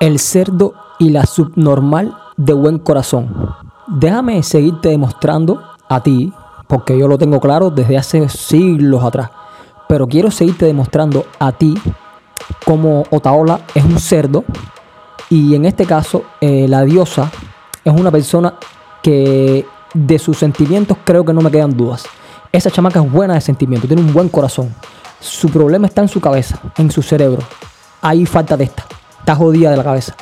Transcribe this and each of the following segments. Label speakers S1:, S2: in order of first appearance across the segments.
S1: el cerdo y la subnormal de buen corazón. Déjame seguirte demostrando a ti, porque yo lo tengo claro desde hace siglos atrás, pero quiero seguirte demostrando a ti cómo Otaola es un cerdo y en este caso eh, la diosa es una persona que de sus sentimientos creo que no me quedan dudas. Esa chamaca es buena de sentimiento, tiene un buen corazón. Su problema está en su cabeza, en su cerebro. Ahí falta de esta. Está jodida de la cabeza.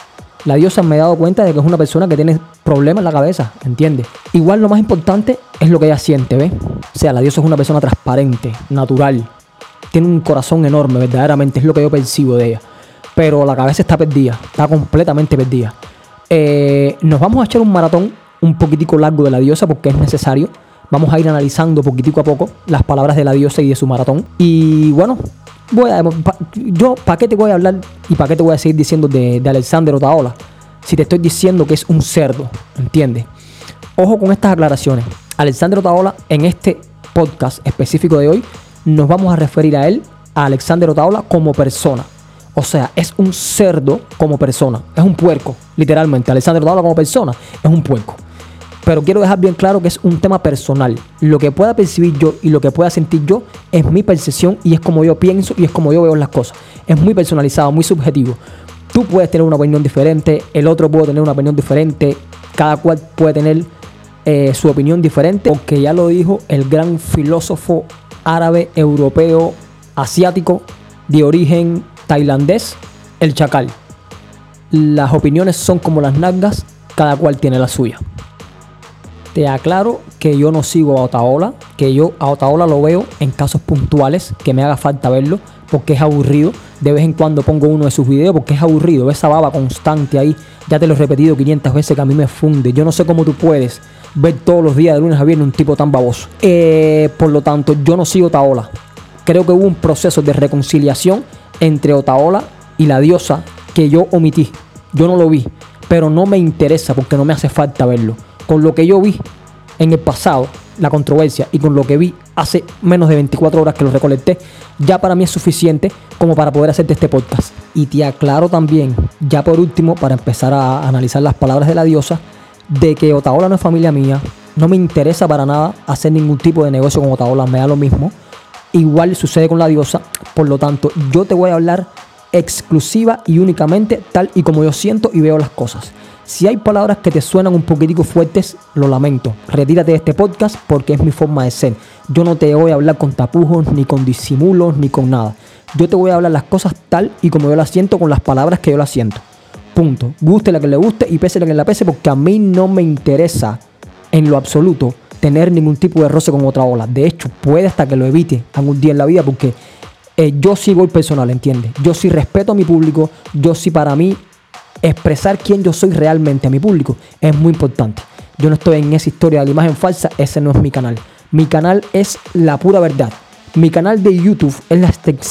S1: La diosa me he dado cuenta de que es una persona que tiene problemas en la cabeza, ¿entiendes? Igual lo más importante es lo que ella siente, ¿ves? O sea, la diosa es una persona transparente, natural. Tiene un corazón enorme, verdaderamente, es lo que yo percibo de ella. Pero la cabeza está perdida, está completamente perdida. Eh, nos vamos a echar un maratón un poquitico largo de la diosa porque es necesario. Vamos a ir analizando poquitico a poco las palabras de la diosa y de su maratón. Y bueno, voy a, yo, ¿para qué te voy a hablar y para qué te voy a seguir diciendo de, de Alexander Otaola? Si te estoy diciendo que es un cerdo, ¿entiendes? Ojo con estas aclaraciones. Alexander Otaola, en este podcast específico de hoy, nos vamos a referir a él, a Alexander Otaola, como persona. O sea, es un cerdo como persona. Es un puerco, literalmente. Alexander Otaola como persona es un puerco. Pero quiero dejar bien claro que es un tema personal. Lo que pueda percibir yo y lo que pueda sentir yo es mi percepción y es como yo pienso y es como yo veo las cosas. Es muy personalizado, muy subjetivo. Tú puedes tener una opinión diferente, el otro puede tener una opinión diferente, cada cual puede tener eh, su opinión diferente, porque ya lo dijo el gran filósofo árabe, europeo, asiático, de origen tailandés, el chacal. Las opiniones son como las nalgas, cada cual tiene la suya. Te aclaro que yo no sigo a Otaola, que yo a Otaola lo veo en casos puntuales, que me haga falta verlo, porque es aburrido. De vez en cuando pongo uno de sus videos porque es aburrido, esa baba constante ahí. Ya te lo he repetido 500 veces que a mí me funde. Yo no sé cómo tú puedes ver todos los días de lunes a viernes un tipo tan baboso. Eh, por lo tanto, yo no sigo a Otaola. Creo que hubo un proceso de reconciliación entre Otaola y la diosa que yo omití. Yo no lo vi, pero no me interesa porque no me hace falta verlo con lo que yo vi en el pasado, la controversia, y con lo que vi hace menos de 24 horas que lo recolecté, ya para mí es suficiente como para poder hacerte este podcast. Y te aclaro también, ya por último, para empezar a analizar las palabras de la diosa, de que Otaola no es familia mía, no me interesa para nada hacer ningún tipo de negocio con Otaola, me da lo mismo. Igual sucede con la diosa, por lo tanto, yo te voy a hablar exclusiva y únicamente tal y como yo siento y veo las cosas. Si hay palabras que te suenan un poquitico fuertes, lo lamento. Retírate de este podcast porque es mi forma de ser. Yo no te voy a hablar con tapujos, ni con disimulos, ni con nada. Yo te voy a hablar las cosas tal y como yo las siento con las palabras que yo las siento. Punto. Guste la que le guste y pese la que le pese porque a mí no me interesa en lo absoluto tener ningún tipo de roce con otra ola. De hecho, puede hasta que lo evite algún día en la vida porque eh, yo sí voy personal, ¿entiendes? Yo sí respeto a mi público, yo sí para mí expresar quién yo soy realmente a mi público es muy importante. Yo no estoy en esa historia de la imagen falsa, ese no es mi canal. Mi canal es la pura verdad. Mi canal de YouTube es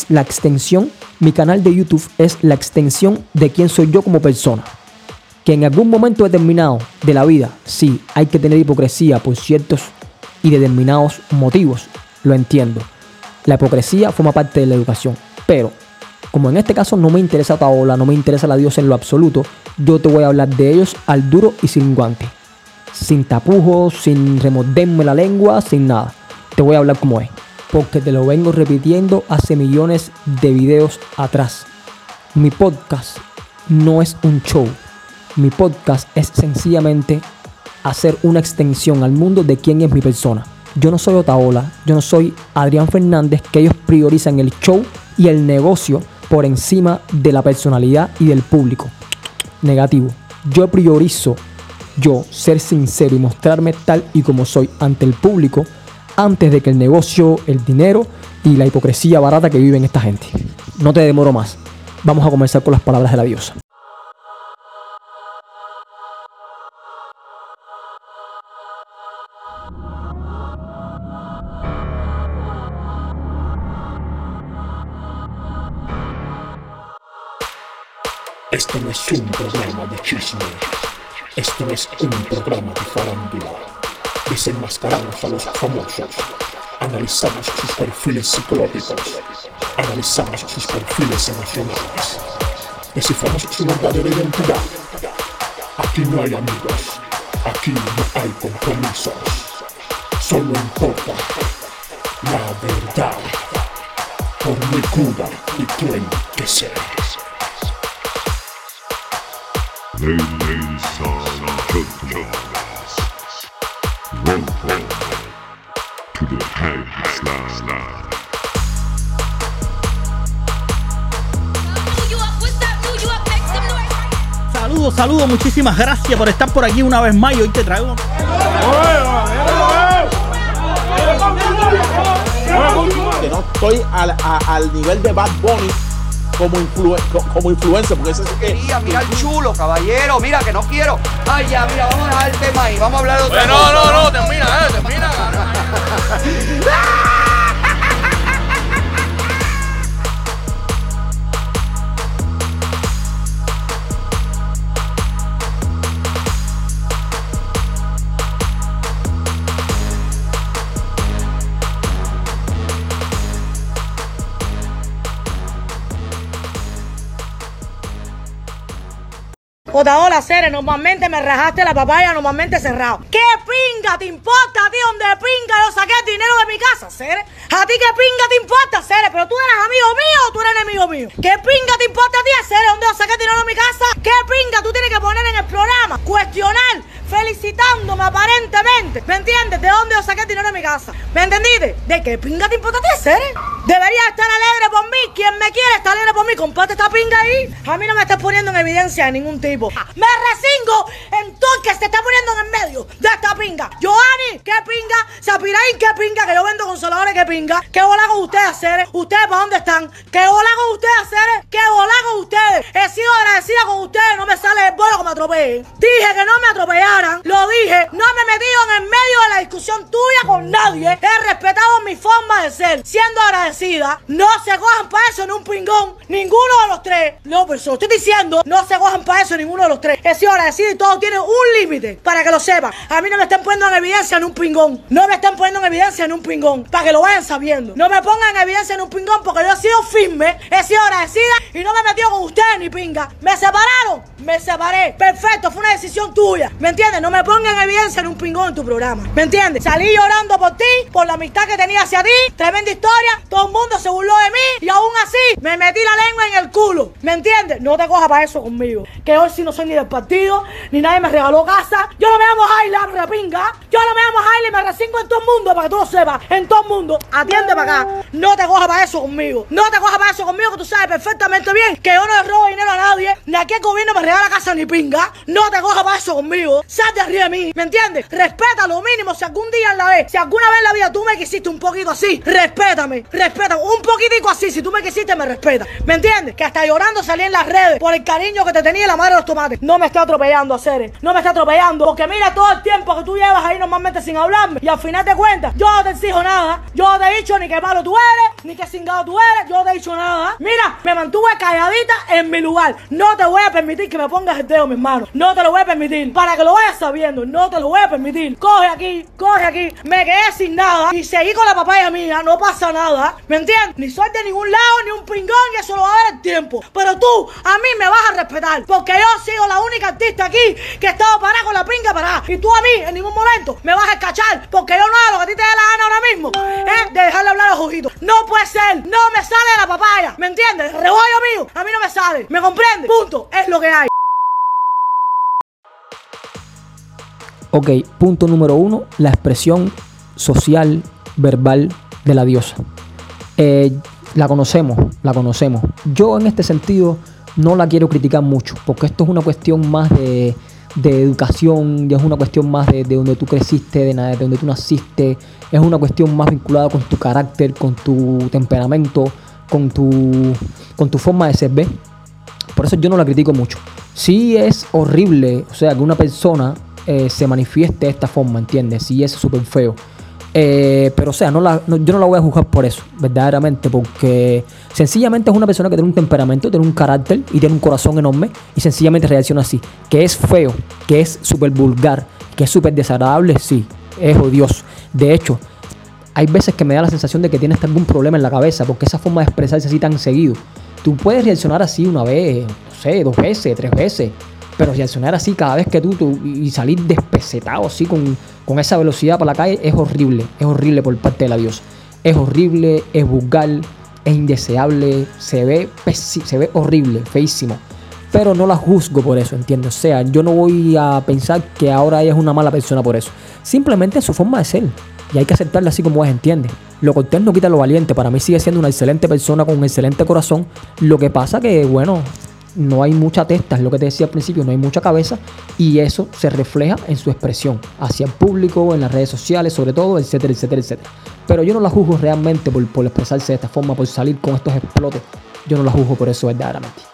S1: la, extensión, mi canal de YouTube es la extensión de quién soy yo como persona. Que en algún momento determinado de la vida, sí, hay que tener hipocresía por ciertos y determinados motivos, lo entiendo. La hipocresía forma parte de la educación, pero como en este caso no me interesa Paola, no me interesa la diosa en lo absoluto, yo te voy a hablar de ellos al duro y sin guante. Sin tapujos, sin remorderme la lengua, sin nada. Te voy a hablar como es. Porque te lo vengo repitiendo hace millones de videos atrás. Mi podcast no es un show. Mi podcast es sencillamente hacer una extensión al mundo de quién es mi persona. Yo no soy Otaola, yo no soy Adrián Fernández, que ellos priorizan el show y el negocio por encima de la personalidad y del público. Negativo. Yo priorizo yo ser sincero y mostrarme tal y como soy ante el público antes de que el negocio, el dinero y la hipocresía barata que viven esta gente. No te demoro más. Vamos a comenzar con las palabras de la diosa.
S2: Esto no es un programa de chisme. Esto no es un programa de farándula. Desenmascaramos a los famosos. Analizamos sus perfiles psicológicos. Analizamos sus perfiles emocionales. Desciframos su verdadera identidad. Aquí no hay amigos, aquí no hay compromisos. Solo importa la verdad, por muy cruda y cruel que sea.
S3: Saludos, saludos, muchísimas gracias por estar por aquí una vez más y hoy te traigo.
S4: que no estoy al, a- al nivel de Bad Bunny como, influ- co- como influencer, porque ese sí que.
S5: Mira, mira el chulo, caballero, mira que no quiero. Ay, ya, mira, vamos a dejar el tema ahí, vamos a hablar de otra
S6: no,
S5: cosa.
S6: no, no, termina, eh, termina.
S7: Normalmente me rajaste la papaya, normalmente cerrado. ¿Qué pinga te importa a ti donde pinga yo saqué el dinero de mi casa, Cere? ¿A ti qué pinga te importa, Cere? ¿Pero tú eres amigo mío o tú eres enemigo mío? ¿Qué pinga te importa a ti, Cere, dónde yo saqué dinero de mi casa? ¿Qué pinga tú tienes que poner en el programa? Cuestionar, felicitándome aparentemente. ¿Me entiendes? ¿De dónde yo saqué el dinero de mi casa? ¿Me entendiste? ¿De qué pinga te importa a ti, Cere? Deberías estar alegre por mí. Quien me quiere está alegre por mí. Comparte esta pinga ahí. A mí no me estás poniendo en evidencia de ningún tipo. Me resingo en todo que se está poniendo en el medio de esta pinga. Johanny, ¿qué pinga? Sapiraín, ¿qué pinga? Que yo vendo consoladores, ¿qué pinga? ¿Qué bola con ustedes, hacer? ¿Ustedes para dónde están? ¿Qué bola con ustedes, hacer? ¿Qué bola con ustedes? He sido agradecida con ustedes. No me sale el bolo que me atropellen. Dije que no me Lo dije. No me he metido en el medio de la discusión tuya con nadie. He respetado mi forma de ser. Siendo agradecida. No se cojan para eso en un pingón. Ninguno de los tres. No, pero se lo estoy diciendo. No se cojan para eso ninguno de los tres. He sido agradecida y todo tiene un límite. Para que lo sepan. A mí no me están poniendo en evidencia en un pingón. No me están poniendo en evidencia en un pingón. Para que lo vayan sabiendo. No me pongan en evidencia en un pingón porque yo he sido firme. He sido agradecida y no me he metido con ustedes ni pinga. Me separaron. Me separé. Perfecto. Fue una decisión tuya. ¿Me entiendes? No me pongan en evidencia en un pingón en tu programa. ¿Me entiendes? Salí llorando por ti. Por la amistad que tenía hacia ti. Tremenda historia. Todo el mundo se burló de mí. Y aún así me metí la lengua en el culo. ¿Me entiendes? No te cojas para eso conmigo. Que hoy sí no soy ni del partido. Ni nadie me regaló casa. Yo no me llamo Jaila, repinga. Yo no me llamo Jaila y me resingo en todo el mundo. Para que tú lo sepas. En todo el mundo. Atiende para acá. No te cojas para eso conmigo. No te cojas para eso conmigo. Que tú sabes perfectamente bien que yo no le robo dinero a nadie. Ni aquí el gobierno me regala casa ni pinga. No te cojas para eso conmigo. Sal de arriba de mí. ¿Me entiendes? Respeta lo mínimo. Si algún día en la vez, si alguna vez en la vida tú me quisiste un poquito así, respétame. Respétame. Un poquitico así. Si tú me quisiste, me respeta. ¿Me entiendes? Que hasta llorando salí en las redes por el cariño que te tenía la madre de los tomates. No me está atropellando, Ceres. No me está atropellando. Porque mira todo el tiempo que tú llevas ahí normalmente sin hablarme. Y al final de cuentas, yo no te exijo nada. Yo no te he dicho ni qué malo tú eres, ni qué cingado tú eres. Yo no te he dicho nada. Mira, me mantuve calladita en mi lugar. No te voy a permitir que me pongas el dedo, mi hermano. No te lo voy a permitir. Para que lo vayas sabiendo, no te lo voy a permitir. Coge aquí, coge aquí. Me quedé sin nada. Y seguí con la papaya mía. No pasa nada. ¿Me entiendes? Ni soy de ningún lado, ni un pingón. Y eso lo va a ver el tiempo. Pero tú, a mí me vas a respetar. Porque yo sigo la única artista aquí que he estado parada con la pinga parada. Y tú a mí, en ningún momento, me vas a escachar. Porque yo no hago lo que a ti te dé la gana ahora mismo. ¿Eh? De dejarle hablar a los ojitos. No puede ser. No me sale la papaya. ¿Me entiendes? Rebollo mío. A mí no me sale. ¿Me comprende? Punto. Es lo que hay.
S1: Ok, punto número uno, la expresión social, verbal de la diosa. Eh, la conocemos, la conocemos. Yo en este sentido no la quiero criticar mucho, porque esto es una cuestión más de, de educación, es una cuestión más de, de donde tú creciste, de, de donde tú naciste, es una cuestión más vinculada con tu carácter, con tu temperamento, con tu, con tu forma de ser, ¿ves? Por eso yo no la critico mucho. Sí es horrible, o sea, que una persona eh, se manifieste de esta forma, ¿entiendes? Sí es súper feo. Eh, pero, o sea, no la- no- yo no la voy a juzgar por eso, verdaderamente, porque sencillamente es una persona que tiene un temperamento, tiene un carácter y tiene un corazón enorme y sencillamente reacciona así. Que es feo, que es súper vulgar, que es súper desagradable, sí, es odioso. De hecho, hay veces que me da la sensación de que tienes algún problema en la cabeza, porque esa forma de expresarse así tan seguido. Tú puedes reaccionar así una vez, no sé, dos veces, tres veces. Pero reaccionar así cada vez que tú, tú- y salir despesetado así con, con esa velocidad para la calle es horrible. Es horrible por parte de la diosa. Es horrible, es vulgar, es indeseable, se ve, se ve horrible, feísimo. Pero no la juzgo por eso, ¿entiendes? O sea, yo no voy a pensar que ahora ella es una mala persona por eso. Simplemente es su forma de ser. Y hay que aceptarla así como es, ¿entiendes? Lo cortés no quita lo valiente. Para mí sigue siendo una excelente persona con un excelente corazón. Lo que pasa que, bueno, no hay mucha testa, es lo que te decía al principio, no hay mucha cabeza. Y eso se refleja en su expresión hacia el público, en las redes sociales, sobre todo, etcétera, etcétera, etcétera. Pero yo no la juzgo realmente por, por expresarse de esta forma, por salir con estos explotes. Yo no la juzgo por eso verdaderamente.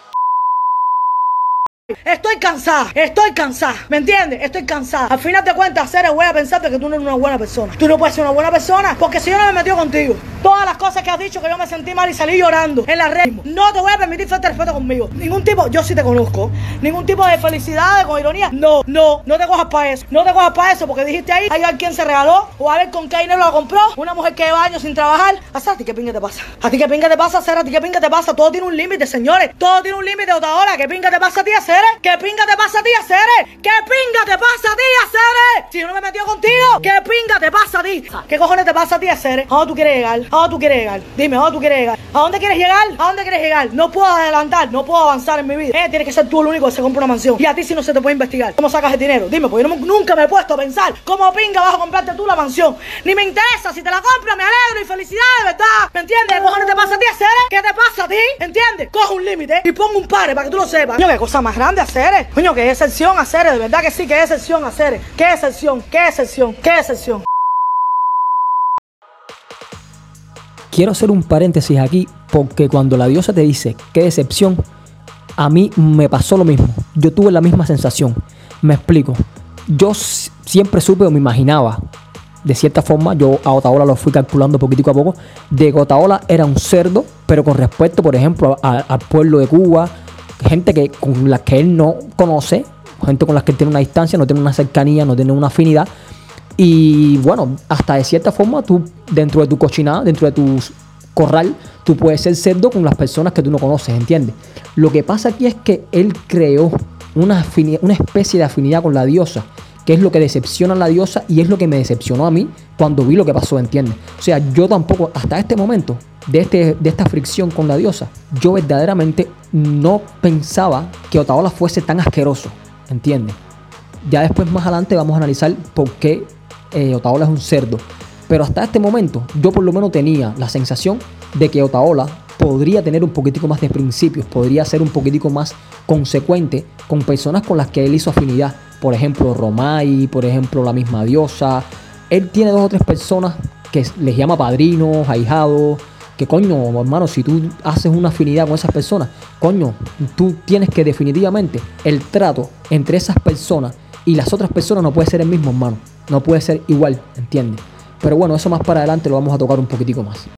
S7: Estoy cansada, estoy cansada, ¿me entiendes? Estoy cansada. Al final de cuentas, Ceres, voy a pensarte que tú no eres una buena persona. Tú no puedes ser una buena persona porque si yo no me metió contigo, todas las cosas que has dicho que yo me sentí mal y salí llorando en la red, no te voy a permitir falta respeto conmigo. Ningún tipo, yo sí te conozco, ningún tipo de felicidad, con ironía. No, no, no te cojas para eso. No te cojas para eso porque dijiste ahí, hay alguien se regaló o a ver con qué dinero lo compró. Una mujer que lleva años sin trabajar. ¿A ti qué pinga te pasa? ¿A ti qué pinga te pasa, Ceres? ¿A ti qué pinga te pasa? Todo tiene un límite, señores. Todo tiene un límite, ahora. ¿Qué pinga te pasa a ti, ¿Qué pinga te pasa a ti, Ceres? ¿Qué pinga te pasa a ti, Ceres? Si yo no me metió contigo, ¿qué pinga te pasa a ti? ¿Qué cojones te pasa a ti, Ceres? ¿A dónde tú quieres llegar? ¿A dónde tú quieres llegar? Dime, ¿a dónde tú quieres llegar? ¿A dónde quieres llegar? ¿A dónde quieres llegar? No puedo adelantar, no puedo avanzar en mi vida. Eh, tienes que ser tú el único que se compra una mansión. Y a ti si no se te puede investigar. ¿Cómo sacas el dinero? Dime, porque yo nunca me he puesto a pensar cómo pinga vas a comprarte tú la mansión. Ni me interesa. Si te la compras, me alegro y felicidades, ¿verdad? ¿Me entiendes? ¿Qué cojones te pasa a ti, Ceres? ¿Qué te pasa a ti? ¿Entiendes? Coge un límite y pongo un pare para que tú lo sepas. Qué cosa más grande hacer. Coño, qué excepción hacer. De verdad que sí, qué excepción hacer. Qué excepción, qué excepción, qué excepción.
S1: Quiero hacer un paréntesis aquí porque cuando la diosa te dice qué decepción, a mí me pasó lo mismo. Yo tuve la misma sensación. Me explico. Yo siempre supe o me imaginaba, de cierta forma, yo a Otaola lo fui calculando poquitico a poco, de que Otaola era un cerdo, pero con respecto, por ejemplo, al pueblo de Cuba, gente que, con la que él no conoce, gente con la que él tiene una distancia, no tiene una cercanía, no tiene una afinidad. Y bueno, hasta de cierta forma, tú dentro de tu cochinada, dentro de tu corral, tú puedes ser cerdo con las personas que tú no conoces, ¿entiendes? Lo que pasa aquí es que él creó una, una especie de afinidad con la diosa, que es lo que decepciona a la diosa y es lo que me decepcionó a mí cuando vi lo que pasó, ¿entiendes? O sea, yo tampoco, hasta este momento, de, este, de esta fricción con la diosa, yo verdaderamente no pensaba que Otaola fuese tan asqueroso, ¿entiendes? Ya después más adelante vamos a analizar por qué eh, Otaola es un cerdo. Pero hasta este momento yo por lo menos tenía la sensación de que Otaola podría tener un poquitico más de principios, podría ser un poquitico más consecuente con personas con las que él hizo afinidad. Por ejemplo, Romay, por ejemplo, la misma diosa. Él tiene dos o tres personas que les llama padrinos, ahijados, que coño, hermano, si tú haces una afinidad con esas personas, coño, tú tienes que definitivamente el trato entre esas personas y las otras personas no puede ser el mismo, hermano. No puede ser igual, ¿entiendes? Pero bueno, eso más para adelante lo vamos a tocar un poquitico más.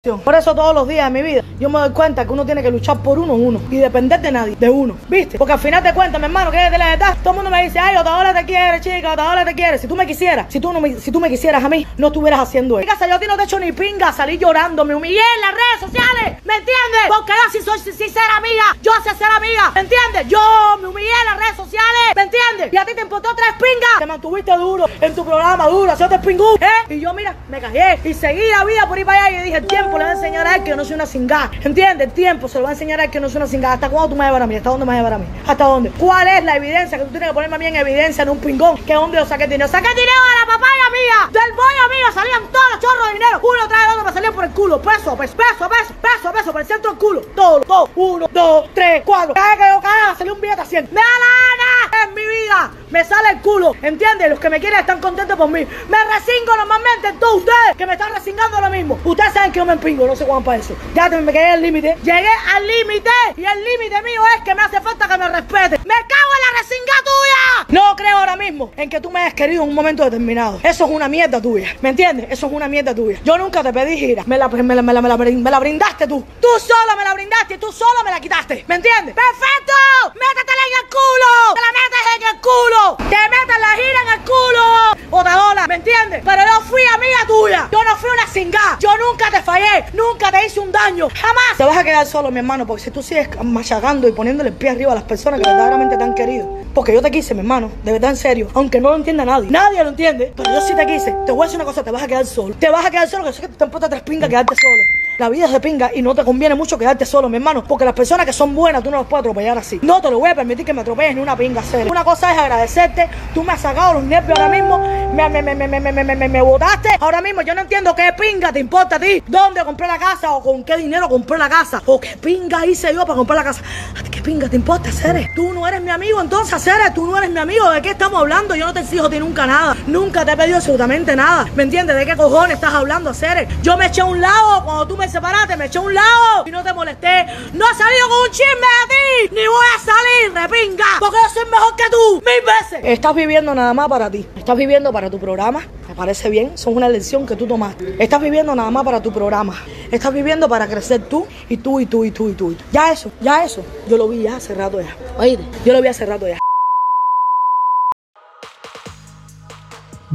S7: Por eso todos los días de mi vida yo me doy cuenta que uno tiene que luchar por uno uno y depender de nadie, de uno, ¿viste? Porque al final de cuentas, mi hermano, que es de la edad, todo el mundo me dice, ay, Otaola te quiere, chica, Otaola te quiere. Si tú me quisieras, si tú, no me, si tú me quisieras a mí, no estuvieras haciendo eso. Chica, yo a ti no te echo ni pinga, salí llorando, me humillé en las redes sociales, ¿me entiendes? Porque yo sí soy sí, sí, ser amiga, yo sé ser amiga, ¿me entiendes? Yo me humillé en las redes sociales, ¿me entiendes? Y a ti te importó tres pingas, te mantuviste duro en tu programa, duro, haciendo pingú, ¿eh? Y yo, mira, me callé y seguí la vida por ir para allá y dije, el tiempo le va a enseñar a él que yo no soy una cingada, ¿entiendes? El tiempo se lo va a enseñar a él que no soy una cingada. ¿Hasta cuándo tú me vas a llevar a mí? ¿Hasta dónde me vas a llevar a mí? ¿Hasta dónde? ¿Cuál es la evidencia que tú tienes que ponerme a mí en evidencia en un pingón? Que dónde yo saqué dinero. Saqué dinero de la papaya mía, del bollo mío, salían todos los chorros de dinero, uno tras el otro me salían por el culo, peso, peso, peso, peso, peso, peso, por el centro del culo, todo, todo, uno, dos, tres, cuatro, cada que yo cagaba salía un billete a 100. ¡Me da la gana! En mi vida me sale el culo, ¿entiendes? Los que me quieren están contentos por mí. Me resingo normalmente, todos ustedes que me están resingando lo mismo. Ustedes saben que yo me empingo, no sé cuándo para eso. Ya te- me quedé al límite, llegué al límite y el límite mío es que me hace falta que me respete. ¡Me cago en la resinga tuya! No creo ahora mismo en que tú me hayas querido en un momento determinado. Eso es una mierda tuya, ¿me entiendes? Eso es una mierda tuya. Yo nunca te pedí gira, me la, me la, me la, me la, me la brindaste tú. Tú solo me la brindaste y tú solo me la quitaste, ¿me entiendes? ¡Perfecto! ¡Métetela en el culo! ¡Te la metes en el culo! ¡Te metes la gira en el culo! Botadora, ¿me entiendes? Pero yo fui amiga tuya. Yo no fui una cingada. Yo nunca te fallé. Nunca te hice un daño. Jamás. Te vas a quedar solo, mi hermano, porque si tú sigues machacando y poniéndole el pie arriba a las personas que verdaderamente te han querido. Porque yo te quise, mi hermano. De verdad, en serio. Aunque no lo entienda nadie. Nadie lo entiende. Pero yo sí te quise. Te voy a decir una cosa. Te vas a quedar solo. Te vas a quedar solo. Que sé que te importa tres pingas quedarte solo. La vida es de pinga y no te conviene mucho quedarte solo, mi hermano. Porque las personas que son buenas tú no las puedes atropellar así. No te lo voy a permitir que me atropelles ni una pinga, serio. Una cosa es agradecerte. Tú me has sacado los nervios ahora mismo. Me, me, me, me, me, me, me, me, me botaste. Ahora mismo yo no entiendo qué pinga te importa a ti. ¿Dónde compré la casa? O con qué dinero compré la casa. O qué pinga hice yo para comprar la casa. ¿A ti qué pinga te importa, Ceres? Tú no eres mi amigo, entonces, Ceres. Tú no eres mi amigo. ¿De qué estamos hablando? Yo no te exijo a ti nunca nada. Nunca te he pedido absolutamente nada. ¿Me entiendes? ¿De qué cojones estás hablando, Ceres? Yo me eché a un lado cuando tú me separaste. Me eché a un lado y no te molesté. No he salido con un chisme de ti. Ni voy a salir, repinga. Porque yo soy mejor que tú. Mil veces. Estás viviendo nada más para ti. Estás viviendo para tu programa. Me parece bien. Son una elección que tú tomaste. Estás viviendo nada más para tu programa. Estás viviendo para crecer tú y tú y tú y tú y tú. Ya eso, ya eso. Yo lo vi ya hace rato ya. Oíste, yo lo vi hace rato ya.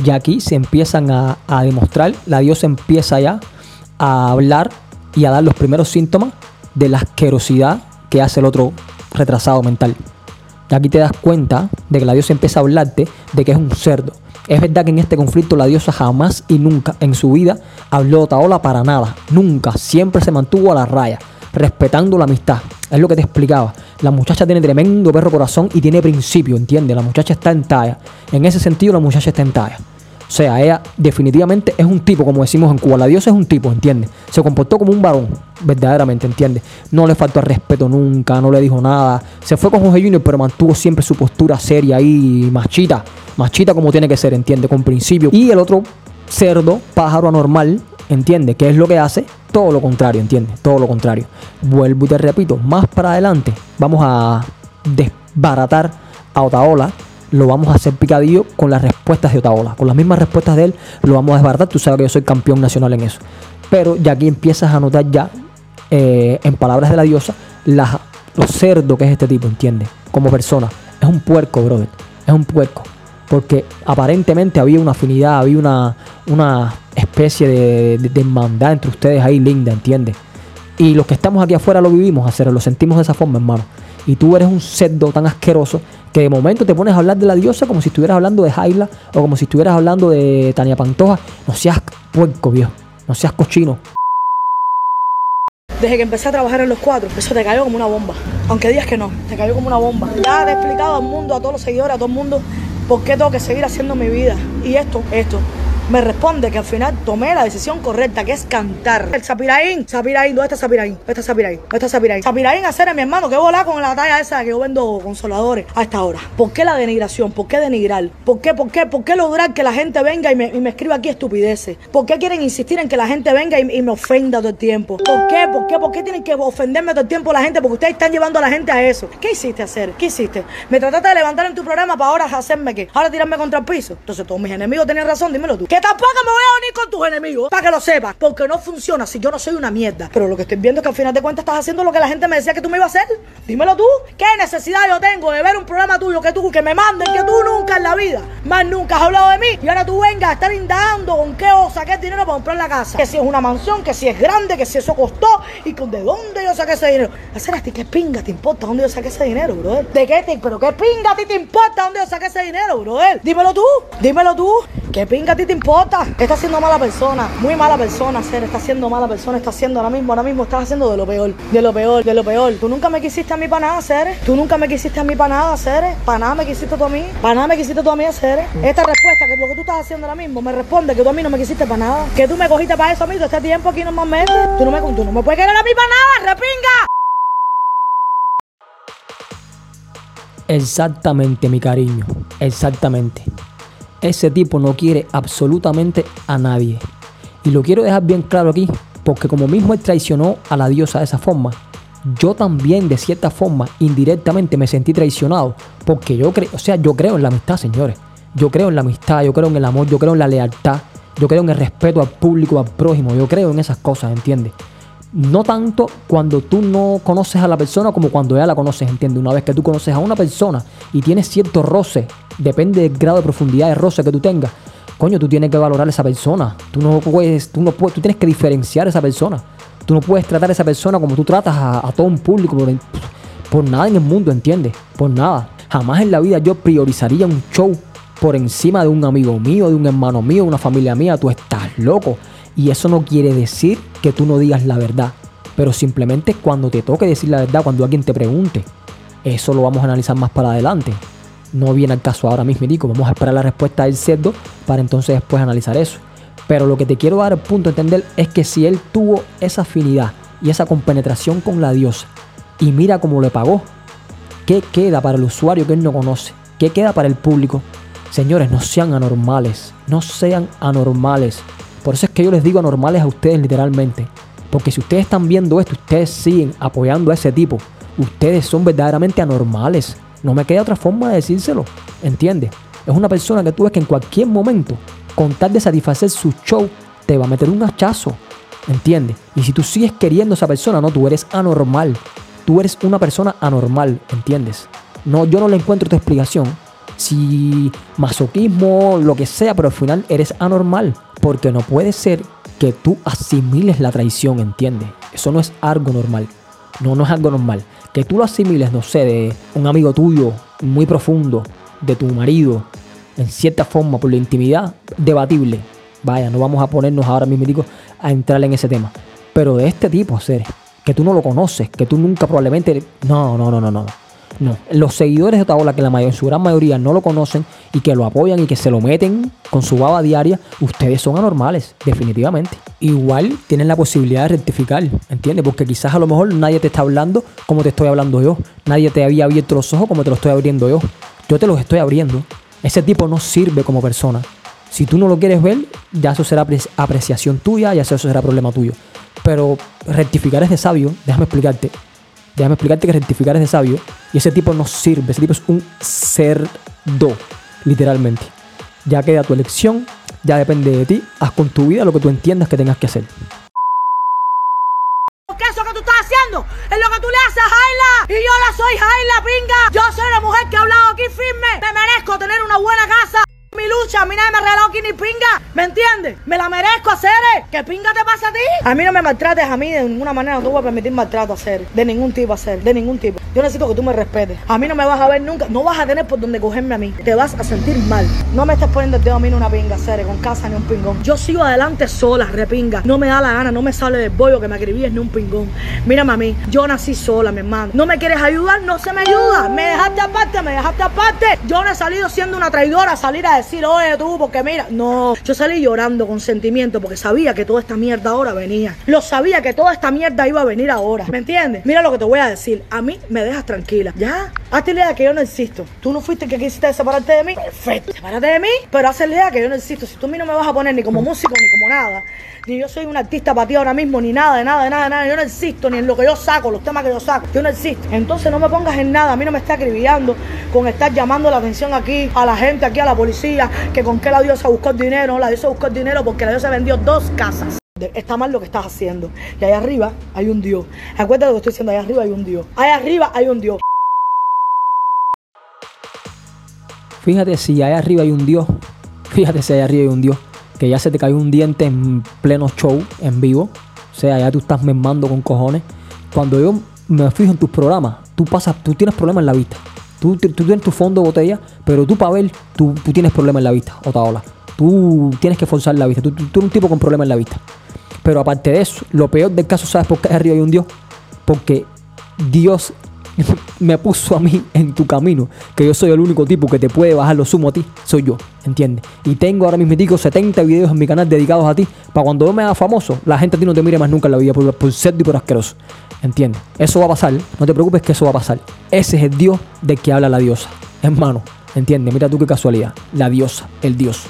S1: Y aquí se empiezan a, a demostrar, la diosa empieza ya a hablar y a dar los primeros síntomas de la asquerosidad que hace el otro retrasado mental. Y aquí te das cuenta de que la diosa empieza a hablarte de que es un cerdo. Es verdad que en este conflicto la diosa jamás y nunca en su vida habló de Otaola para nada. Nunca. Siempre se mantuvo a la raya, respetando la amistad. Es lo que te explicaba. La muchacha tiene tremendo perro corazón y tiene principio, ¿entiendes? La muchacha está en talla. En ese sentido, la muchacha está en talla. O sea, ella definitivamente es un tipo, como decimos en Cuba. La diosa es un tipo, ¿entiendes? Se comportó como un varón, verdaderamente, ¿entiendes? No le faltó al respeto nunca, no le dijo nada. Se fue con Jorge Junior, pero mantuvo siempre su postura seria ahí, machita. Machita como tiene que ser, ¿entiendes? Con principio. Y el otro cerdo, pájaro anormal, ¿entiendes? ¿Qué es lo que hace? Todo lo contrario, ¿entiendes? Todo lo contrario. Vuelvo y te repito, más para adelante vamos a desbaratar a Otaola lo vamos a hacer picadillo con las respuestas de Otaola. Con las mismas respuestas de él lo vamos a desbaratar. Tú sabes que yo soy campeón nacional en eso. Pero ya aquí empiezas a notar ya, eh, en palabras de la diosa, lo cerdo que es este tipo, ¿entiendes? Como persona. Es un puerco, brother. Es un puerco. Porque aparentemente había una afinidad, había una, una especie de, de, de hermandad entre ustedes ahí linda, ¿entiendes? Y los que estamos aquí afuera lo vivimos, hacer, lo sentimos de esa forma, hermano. Y tú eres un cerdo tan asqueroso que de momento te pones a hablar de la diosa como si estuvieras hablando de Jaila o como si estuvieras hablando de Tania Pantoja. No seas puerco, viejo. No seas cochino.
S7: Desde que empecé a trabajar en los cuatro, eso te cayó como una bomba. Aunque digas que no, te cayó como una bomba. Ya te he explicado al mundo, a todos los seguidores, a todo el mundo, por qué tengo que seguir haciendo mi vida. Y esto, esto, me responde que al final tomé la decisión correcta, que es cantar. El Sapiraín, Sapiraín, ¿dónde está Sapiraín? ¿Dónde está Sapiraín? ¿Dónde está Sapiraín? Sapiraín, hacer a mi hermano, que volar con la talla esa que yo vendo consoladores a esta hora. ¿Por qué la denigración? ¿Por qué denigrar? ¿Por qué, por qué, por qué lograr que la gente venga y me, y me escriba aquí estupideces? ¿Por qué quieren insistir en que la gente venga y, y me ofenda todo el tiempo? ¿Por qué? ¿Por qué? ¿Por qué tienen que ofenderme todo el tiempo la gente? Porque ustedes están llevando a la gente a eso. ¿Qué hiciste hacer? ¿Qué hiciste? ¿Me trataste de levantar en tu programa para ahora hacerme qué? ¿Ahora tirarme contra el piso? Entonces todos mis enemigos tenían razón, dímelo tú. Que tampoco me voy a venir con tus enemigos, para que lo sepas, porque no funciona si yo no soy una mierda. Pero lo que estoy viendo es que al final de cuentas estás haciendo lo que la gente me decía que tú me ibas a hacer. Dímelo tú. ¿Qué necesidad yo tengo de ver un programa tuyo que tú, que me manden, que tú nunca en la vida, más nunca has hablado de mí? Y ahora tú vengas a estar indagando con qué o saqué dinero para comprar la casa. Que si es una mansión, que si es grande, que si eso costó y con de dónde yo saqué ese dinero. Hacer a ti, ¿qué pinga te importa dónde yo saqué ese dinero, brother? ¿De qué te, pero qué pinga a ti te importa dónde yo saqué ese dinero, brother? Dímelo tú, dímelo tú. ¿Qué pinga a ti te importa? Estás siendo mala persona, muy mala persona, ser. Estás siendo mala persona, estás haciendo ahora mismo, ahora mismo estás haciendo de lo peor, de lo peor, de lo peor. Tú nunca me quisiste a mí para nada, ser. Tú nunca me quisiste a mí para nada, ser. Para nada me quisiste tú a mí, para nada me quisiste tú a mí, ser. Esta respuesta que lo que tú estás haciendo ahora mismo me responde que tú a mí no me quisiste para nada. Que tú me cogiste para eso a mí todo este tiempo aquí normalmente. Tú no me, tú no me puedes querer a mí para nada, repinga.
S1: Exactamente, mi cariño. Exactamente. Ese tipo no quiere absolutamente a nadie. Y lo quiero dejar bien claro aquí, porque como mismo él traicionó a la diosa de esa forma, yo también de cierta forma indirectamente me sentí traicionado, porque yo creo, o sea, yo creo en la amistad, señores. Yo creo en la amistad, yo creo en el amor, yo creo en la lealtad, yo creo en el respeto al público, al prójimo, yo creo en esas cosas, ¿entiendes? No tanto cuando tú no conoces a la persona como cuando ya la conoces, ¿entiendes? Una vez que tú conoces a una persona y tienes cierto roce, depende del grado de profundidad de roce que tú tengas, coño, tú tienes que valorar a esa persona. Tú no puedes, tú no puedes, tú tienes que diferenciar a esa persona. Tú no puedes tratar a esa persona como tú tratas a, todo un público por, por nada en el mundo, ¿entiendes? Por nada. Jamás en la vida yo priorizaría un show por encima de un amigo mío, de un hermano mío, de una familia mía. Tú estás loco. Y eso no quiere decir que tú no digas la verdad. Pero simplemente cuando te toque decir la verdad, cuando alguien te pregunte. Eso lo vamos a analizar más para adelante. No viene al caso ahora mismo, Nico. Vamos a esperar la respuesta del cerdo para entonces después analizar eso. Pero lo que te quiero dar el punto a entender es que si él tuvo esa afinidad y esa compenetración con la diosa y mira cómo le pagó, ¿qué queda para el usuario que él no conoce? ¿Qué queda para el público? Señores, no sean anormales, no sean anormales. Por eso es que yo les digo anormales a ustedes literalmente. Porque si ustedes están viendo esto, ustedes siguen apoyando a ese tipo. Ustedes son verdaderamente anormales. No me queda otra forma de decírselo. ¿Entiendes? Es una persona que tú ves que en cualquier momento, con tal de satisfacer su show, te va a meter un hachazo. ¿Entiendes? Y si tú sigues queriendo a esa persona, no, tú eres anormal. Tú eres una persona anormal, ¿entiendes? No, yo no le encuentro tu explicación. Si masoquismo, lo que sea, pero al final eres anormal. Porque no puede ser que tú asimiles la traición, ¿entiendes? Eso no es algo normal. No, no es algo normal. Que tú lo asimiles, no sé, de un amigo tuyo muy profundo, de tu marido, en cierta forma, por la intimidad, debatible. Vaya, no vamos a ponernos ahora mismo a entrar en ese tema. Pero de este tipo, seres, que tú no lo conoces, que tú nunca probablemente. No, no, no, no, no. No, los seguidores de Otaola, que la mayor, en su gran mayoría no lo conocen y que lo apoyan y que se lo meten con su baba diaria, ustedes son anormales, definitivamente. Igual tienen la posibilidad de rectificar, ¿entiendes? Porque quizás a lo mejor nadie te está hablando como te estoy hablando yo. Nadie te había abierto los ojos como te los estoy abriendo yo. Yo te los estoy abriendo. Ese tipo no sirve como persona. Si tú no lo quieres ver, ya eso será apreciación tuya, ya eso será problema tuyo. Pero rectificar es de sabio, déjame explicarte. Déjame explicarte que rectificar es de sabio. Y ese tipo no sirve. Ese tipo es un cerdo, literalmente. Ya queda tu elección. Ya depende de ti. Haz con tu vida lo que tú entiendas que tengas que hacer.
S7: Porque eso que tú estás haciendo es lo que tú le haces a Jaila. Y yo la soy Jaila, pinga. Yo soy la mujer que ha hablado aquí firme. Me merezco tener una buena casa. Mi lucha, a mí nadie me ha regalado aquí ni pinga. ¿Me entiendes? Me la merezco hacer. ¿Qué pinga te pasa a ti? A mí no me maltrates a mí de ninguna manera. No te voy a permitir maltrato hacer. De ningún tipo hacer. De ningún tipo. Yo necesito que tú me respetes. A mí no me vas a ver nunca. No vas a tener por donde cogerme a mí. Te vas a sentir mal. No me estés poniendo el dedo a mí en una pinga, Cere, con casa ni un pingón. Yo sigo adelante sola, repinga. No me da la gana, no me sale del bollo que me acribíes ni un pingón. Mírame a mí. Yo nací sola, mi hermano. No me quieres ayudar, no se me ayuda. Me dejaste aparte, me dejaste aparte. Yo no he salido siendo una traidora salir a decir, oye, tú, porque mira. No, yo salí llorando con sentimiento porque sabía que toda esta mierda ahora venía. Lo sabía que toda esta mierda iba a venir ahora. ¿Me entiendes? Mira lo que te voy a decir. A mí me dejas tranquila. Ya. Hazte idea que yo no existo. Tú no fuiste que quisiste separarte de mí. Perfecto. Sepárate de mí, pero hazte idea que yo no existo. Si tú a mí no me vas a poner ni como músico ni como nada, ni yo soy un artista para ti ahora mismo, ni nada, de nada, de nada, de nada. Yo no existo, ni en lo que yo saco, los temas que yo saco. Yo no existo. Entonces no me pongas en nada. A mí no me está acribillando con estar llamando la atención aquí a la gente, aquí a la policía, que con qué la diosa buscó el dinero. La diosa buscó el dinero porque la diosa vendió dos casas. Está mal lo que estás haciendo. Y allá arriba hay un Dios. Acuérdate lo que estoy diciendo. Allá arriba hay un Dios. Allá arriba hay un Dios.
S1: Fíjate si allá arriba hay un Dios. Fíjate si allá arriba hay un Dios. Que ya se te cayó un diente en pleno show, en vivo. O sea, ya tú estás mermando con cojones. Cuando yo me fijo en tus programas, tú pasas, tú tienes problemas en la vista. Tú, tienes tu fondo de botella, pero tú para ver, tú, tienes problemas en la vista, Otaola. Tú tienes que forzar la vista. Tú, eres un tipo con problemas en la vista. Pero aparte de eso, lo peor del caso, ¿sabes por qué arriba hay un Dios? Porque Dios me puso a mí en tu camino, que yo soy el único tipo que te puede bajar lo sumo a ti, soy yo, ¿entiendes? Y tengo ahora mismo 70 videos en mi canal dedicados a ti, para cuando yo me haga famoso, la gente a ti no te mire más nunca en la vida por, por ser y por asqueroso, ¿entiendes? Eso va a pasar, no te preocupes que eso va a pasar. Ese es el Dios del que habla la diosa, hermano, ¿entiendes? Mira tú qué casualidad, la diosa, el Dios.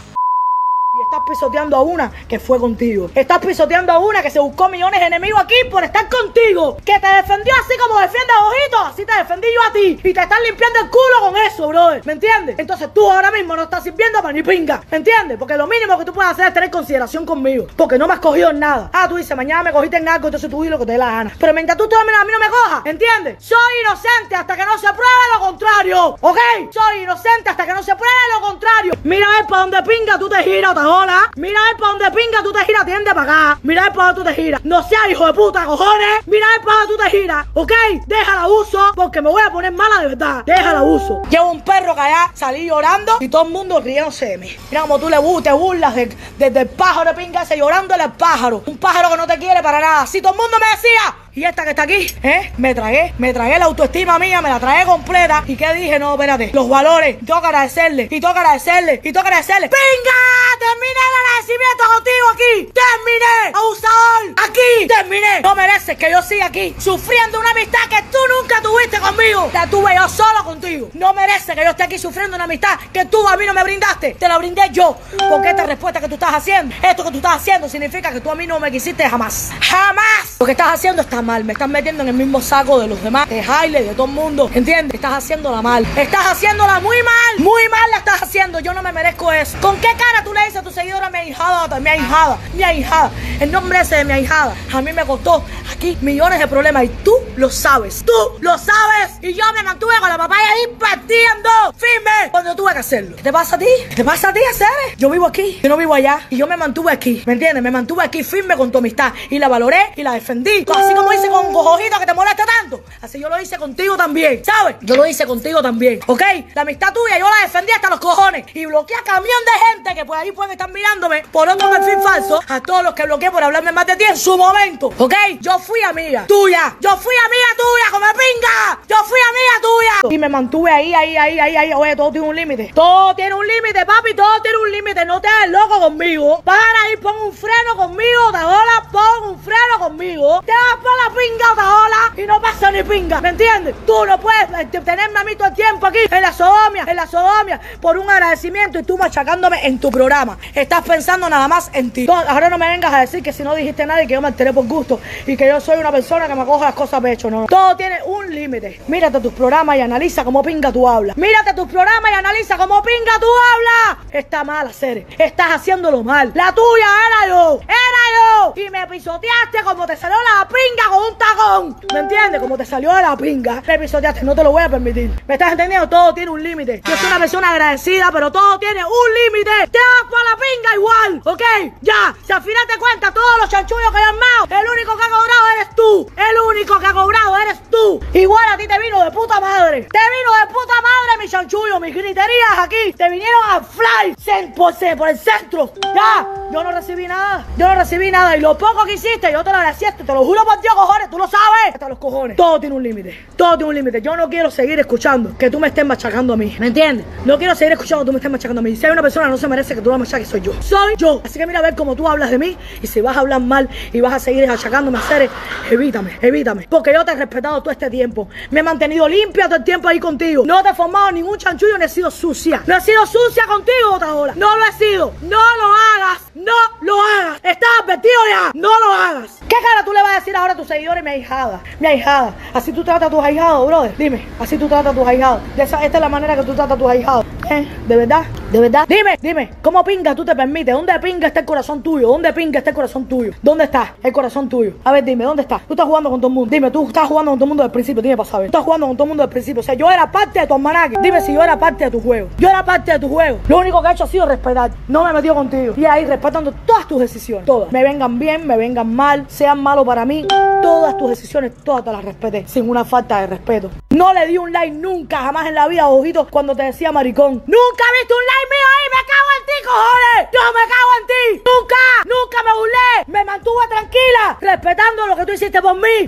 S7: Pisoteando a una que fue contigo. Estás pisoteando a una que se buscó millones de enemigos aquí por estar contigo. Que te defendió así como defiende a Ojito, así te defendí yo a ti. Y te están limpiando el culo con eso, brother. ¿Me entiendes? Entonces tú ahora mismo no estás sirviendo para ni pinga. ¿Me entiendes? Porque lo mínimo que tú puedes hacer es tener consideración conmigo. Porque no me has cogido en nada. Ah, tú dices, mañana me cogiste en algo, entonces tú di lo que te dé la gana. Pero mientras tú todavía a mí no me cojas, ¿entiendes? Soy inocente hasta que no se pruebe lo contrario. ¿Ok? Soy inocente hasta que no se pruebe lo contrario. Mira a ver para donde pinga tú te giras, Otajola. Mira a ver para donde pinga tú te giras, tiende para acá. Mira a ver para donde tú te giras. No seas hijo de puta, cojones. Mira a ver para donde tú te giras. ¿Ok? Deja el abuso porque me voy a poner mala de verdad. Deja el abuso. Llevo un perro que allá salí llorando y todo el mundo riéndose de mí. Mira como tú le te burlas de- de- del pájaro de pinga ese llorándole al pájaro. Un pájaro que no te quiere para nada. Si todo el mundo me decía, y esta que está aquí, ¿eh? Me tragué, me tragué la autoestima mía, me la tragué completa. ¿Y qué dije? No, espérate. Los valores. Tengo que agradecerle. Y tengo que agradecerle. Y tengo que agradecerle. ¡Pinga! Terminé el agradecimiento contigo aquí. Terminé. Abusador. Aquí. Terminé. No mereces que yo siga aquí sufriendo una amistad que tú nunca tuviste conmigo. La tuve yo solo contigo. No mereces que yo esté aquí sufriendo una amistad que tú a mí no me brindaste. Te la brindé yo. Porque esta respuesta que tú estás haciendo, esto que tú estás haciendo, significa que tú a mí no me quisiste jamás. ¡Jamás! Lo que estás haciendo está mal. Me estás metiendo en el mismo saco de los demás, de Haile, de todo el mundo. ¿Entiendes? Estás haciéndola mal. Estás haciéndola muy mal. Muy mal la estás haciendo. Yo no me merezco eso. ¿Con qué cara tú le dices a tu seguidora mi ahijada, mi ahijada, mi ahijada? El nombre ese de mi ahijada. A mí me costó aquí millones de problemas y tú lo sabes. Tú lo sabes. Y yo me mantuve con la papaya ahí partiendo. Firme. Cuando tuve que hacerlo. ¿Qué te pasa a ti? ¿Qué te pasa a ti, Aceres? Yo vivo aquí. Yo no vivo allá. Y yo me mantuve aquí. ¿Me entiendes? Me mantuve aquí firme con tu amistad. Y la valoré y la defendí. Así como hice con Cojojito que te molesta tanto. Así yo lo hice contigo también. ¿Sabes? Yo lo hice contigo también. ¿Ok? La amistad tuya yo la defendí hasta los cojones. Y bloqueé a camión de gente que por ahí pueden estar mirándome por otro perfil falso. A todos los que bloqueé por hablarme más de ti en su momento. ¿Ok? Yo fui amiga tuya. Yo fui amiga tuya, como pinga. Yo fui amiga tuya. Y me mantuve ahí, ahí, ahí, ahí, ahí. Oye, todo tiene un límite. Todo tiene un límite, papi. Todo tiene un límite. No te hagas loco conmigo. Para ahí, pon un freno conmigo, Tajola. Pon un freno conmigo. Te vas por pinga, Tajola. Y no pasa ni pinga. ¿Me entiendes? Tú no puedes eh, tenerme a mí todo el tiempo aquí en la sodomia, en la sodomia, por un agradecimiento y tú machacándome en tu programa. Estás pensando nada más en ti. Ahora no me vengas a decir que si no dijiste nada y que yo me alteré por gusto y que yo soy una persona que me coge las cosas a pecho. No, no. Todo tiene un límite. Mírate tus programas y analiza cómo pinga tú hablas. Mírate tus programas y analiza cómo pinga tú hablas. Está mal hacer. Estás haciéndolo mal. La tuya era yo. Era yo. Y me pisoteaste como te salió la pinga un tacón. ¿Me entiendes? Como te salió de la pinga. Me pisoteaste. No te lo voy a permitir. ¿Me estás entendiendo? Todo tiene un límite. Yo soy una persona agradecida, pero todo tiene un límite. Te vas por la pinga igual. ¿Ok? Ya. Si al final te cuentas todos los chanchullos que hay armado, el único que ha cobrado eres tú. El único que ha cobrado eres tú. Igual a ti te vino de puta madre. Te vino de puta madre mi chanchullo, mis griterías aquí. Te vinieron a fly por, por el centro. Ya. Yo no recibí nada. Yo no recibí nada. Y lo poco que hiciste, yo te lo agradeciste. Te lo juro por Dios, cojones. Tú lo sabes. Hasta los cojones. Todo tiene un límite. Todo tiene un límite. Yo no quiero seguir escuchando que tú me estés machacando a mí. ¿Me entiendes? No quiero seguir escuchando que tú me estés machacando a mí. Si hay una persona que no se merece que tú la machaques, soy yo. Soy yo. Así que mira a ver cómo tú hablas de mí. Y si vas a hablar mal y vas a seguir machacándome a hacer, evítame, evítame. Porque yo te he respetado todo este tiempo. Me he mantenido limpia todo el tiempo ahí contigo. No te he formado ningún chanchullo ni he sido sucia. No he sido sucia contigo otra hora. No lo he sido. No lo hagas. No lo hagas. Estás advertido ya. No lo hagas. ¿Qué cara tú le vas a decir ahora a tus seguidores, mi ahijada? Mi ahijada. Así tú tratas a tus ahijados, brother. Dime, así tú tratas a tus ahijados. Esa, esta es la manera que tú tratas a tus ahijados. ¿Eh? ¿De verdad? ¿De verdad? Dime, dime, ¿cómo pinga tú te permites? ¿Dónde pinga está el corazón tuyo? ¿Dónde pinga está el corazón tuyo? ¿Dónde está el corazón tuyo? A ver, dime, ¿dónde está? Tú estás jugando con todo el mundo. Dime, tú estás jugando con todo el mundo desde el principio. Dime para saber. Tú estás jugando con todo el mundo desde el principio. O sea, yo era parte de tu almanaque. Dime si yo era parte de tu juego. Yo era parte de tu juego. Lo único que he hecho ha sido respetar. No me he metido contigo. Y ahí respetando todas tus decisiones. Todas. Me vengan bien, me vengan mal, sean malos para mí. Todas tus decisiones, todas te las respeté. Sin una falta de respeto. No le di un like nunca, jamás en la vida, ojito, cuando te decía maricón. Nunca viste un like mío ahí, me cago en ti, cojones. Yo me cago en ti. Nunca, nunca me burlé. Me mantuve tranquila, respetando lo que tú hiciste por mí.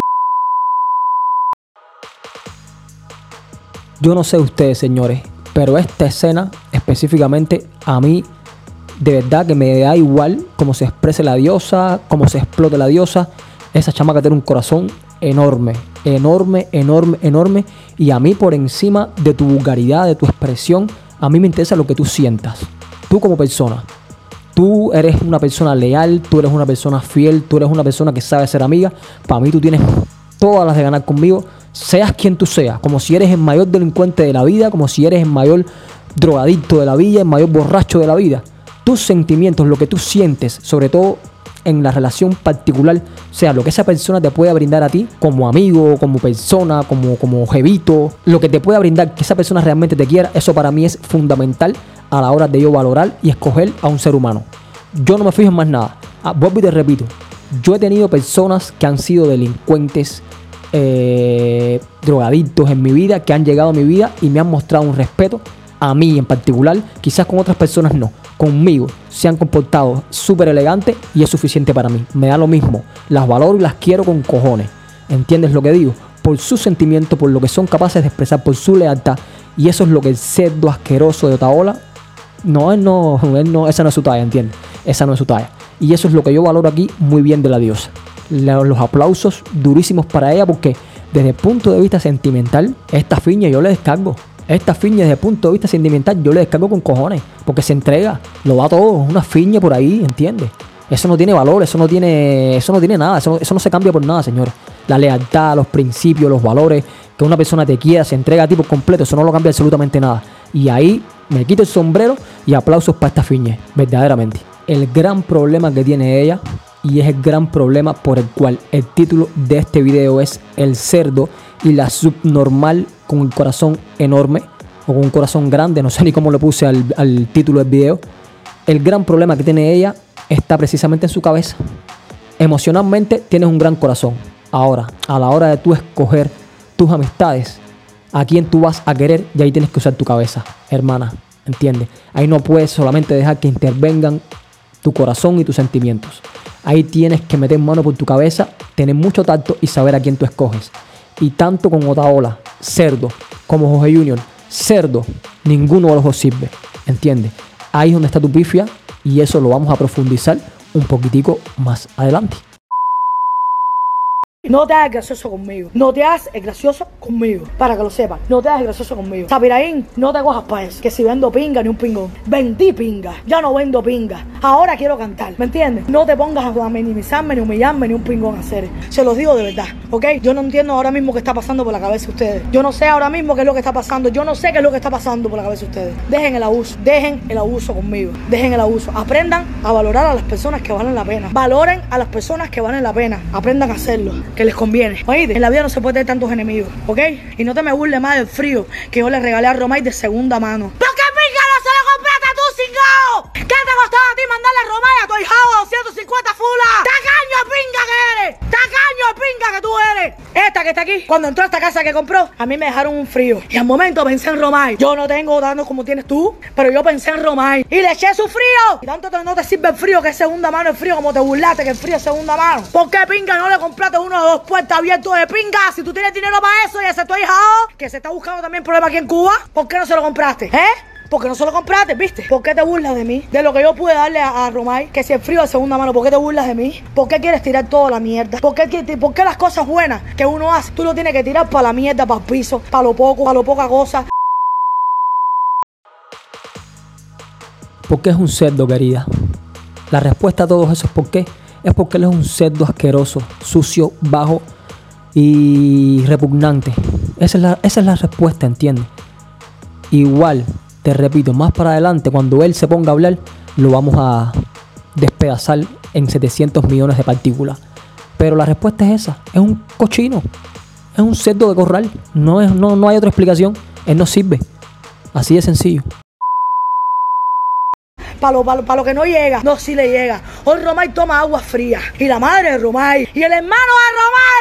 S1: Yo no sé ustedes, señores, pero esta escena específicamente a mí de verdad que me da igual cómo se exprese la diosa, cómo se explote la diosa. Esa chamaca tiene un corazón enorme, enorme, enorme, enorme. Y a mí por encima de tu vulgaridad, de tu expresión, a mí me interesa lo que tú sientas. Tú como persona. Tú eres una persona leal, tú eres una persona fiel, tú eres una persona que sabe ser amiga. Para mí tú tienes todas las de ganar conmigo, seas quien tú seas, como si eres el mayor delincuente de la vida, como si eres el mayor drogadicto de la vida, el mayor borracho de la vida. Tus sentimientos, lo que tú sientes, sobre todo en la relación particular, o sea, lo que esa persona te pueda brindar a ti como amigo, como persona, como, como jevito, lo que te pueda brindar que esa persona realmente te quiera, eso para mí es fundamental a la hora de yo valorar y escoger a un ser humano. Yo no me fijo en más nada. Ah, vuelvo y te repito, yo he tenido personas que han sido delincuentes, eh, drogadictos en mi vida, que han llegado a mi vida y me han mostrado un respeto a mí en particular, quizás con otras personas no, conmigo se han comportado súper elegantes y es suficiente para mí. Me da lo mismo, las valoro y las quiero con cojones. ¿Entiendes lo que digo? Por su sentimiento, por lo que son capaces de expresar, por su lealtad. Y eso es lo que el cerdo asqueroso de Otaola, no, él no, él no, esa no es su talla, ¿entiendes? Esa no es su talla. Y eso es lo que yo valoro aquí muy bien de la diosa. Los aplausos durísimos para ella porque desde el punto de vista sentimental, esta fiña yo le descargo. Esta fiña desde el punto de vista sentimental yo le descargo con cojones. Porque se entrega, lo da todo, una fiña por ahí, ¿entiendes? Eso no tiene valor, eso no tiene, eso no tiene nada, eso no, eso no se cambia por nada, señores. La lealtad, los principios, los valores, que una persona te quiera, se entrega a ti por completo, eso no lo cambia absolutamente nada. Y ahí me quito el sombrero y aplausos para esta fiña, verdaderamente. El gran problema que tiene ella, y es el gran problema por el cual el título de este video es El cerdo y la subnormal con el corazón enorme, o con un corazón grande, no sé ni cómo le puse al, al título del video. El gran problema que tiene ella está precisamente en su cabeza. Emocionalmente tienes un gran corazón. Ahora, a la hora de tú escoger tus amistades, a quién tú vas a querer, y ahí tienes que usar tu cabeza, hermana. ¿Entiendes? Ahí no puedes solamente dejar que intervengan tu corazón y tus sentimientos. Ahí tienes que meter mano por tu cabeza, tener mucho tacto y saber a quién tú escoges. Y tanto con Otaola, cerdo, como Jorge Junior, cerdo, ninguno de los dos sirve. ¿Entiendes? Ahí es donde está tu pifia y eso lo vamos a profundizar un poquitico más adelante.
S7: No te hagas gracioso conmigo. No te hagas gracioso conmigo. Para que lo sepas. No te hagas gracioso conmigo. Sapiraín, no te cojas para eso. Que si vendo pinga ni un pingón. Vendí pinga. Ya no vendo pinga. Ahora quiero cantar. ¿Me entiendes? No te pongas a minimizarme, ni humillarme, ni un pingón a hacer. Se los digo de verdad. ¿Ok? Yo no entiendo ahora mismo qué está pasando por la cabeza de ustedes. Yo no sé ahora mismo qué es lo que está pasando. Yo no sé qué es lo que está pasando por la cabeza de ustedes. Dejen el abuso. Dejen el abuso conmigo. Dejen el abuso. Aprendan a valorar a las personas que valen la pena. Valoren a las personas que valen la pena. Aprendan a hacerlo. Que les conviene. Oíste, en la vida no se puede tener tantos enemigos. ¿Ok? Y no te me burles más del frío que yo le regalé a Romay de segunda mano. ¿Por qué pinga no se lo compraste tú, cingao? Mandarle a Romay a tu hijado 250 fulas? ¡Tacaño pinga que eres! ¡Tacaño pinga que tú eres! Esta que está aquí, cuando entró a esta casa que compró, a mí me dejaron un frío. Y al momento pensé en Romay. Yo no tengo tanto como tienes tú, pero yo pensé en Romay. Y le eché su frío. Y tanto no te sirve el frío que es segunda mano el frío, como te burlaste que el frío es segunda mano. ¿Por qué pinga no le compraste uno o dos puertas abiertos de pinga? Si tú tienes dinero para eso y ese tu hijado, que se está buscando también problemas aquí en Cuba, ¿por qué no se lo compraste? ¿Eh? Porque no se lo compraste, ¿viste? ¿Por qué te burlas de mí? De lo que yo pude darle a, a Romay, que si frío de segunda mano, ¿por qué te burlas de mí? ¿Por qué quieres tirar toda la mierda? ¿Por qué, qui- por qué las cosas buenas que uno hace, tú lo tienes que tirar para la mierda, para el piso, para lo poco, para lo poca cosa?
S1: ¿Por qué es un cerdo, querida? La respuesta a todos esos por qué es porque él es un cerdo asqueroso, sucio, bajo y repugnante. Esa es la, esa es la respuesta, ¿entiendes? Igual, te repito, más para adelante, cuando él se ponga a hablar, lo vamos a despedazar en 700 millones de partículas. Pero la respuesta es esa, es un cochino, es un cerdo de corral, no, es, no, no hay otra explicación, él no sirve. Así de sencillo.
S7: Para lo, pa' lo- lo que no llega, no, sí le llega. Hoy Romay toma agua fría. Y la madre de Romay. Y el hermano de Romay.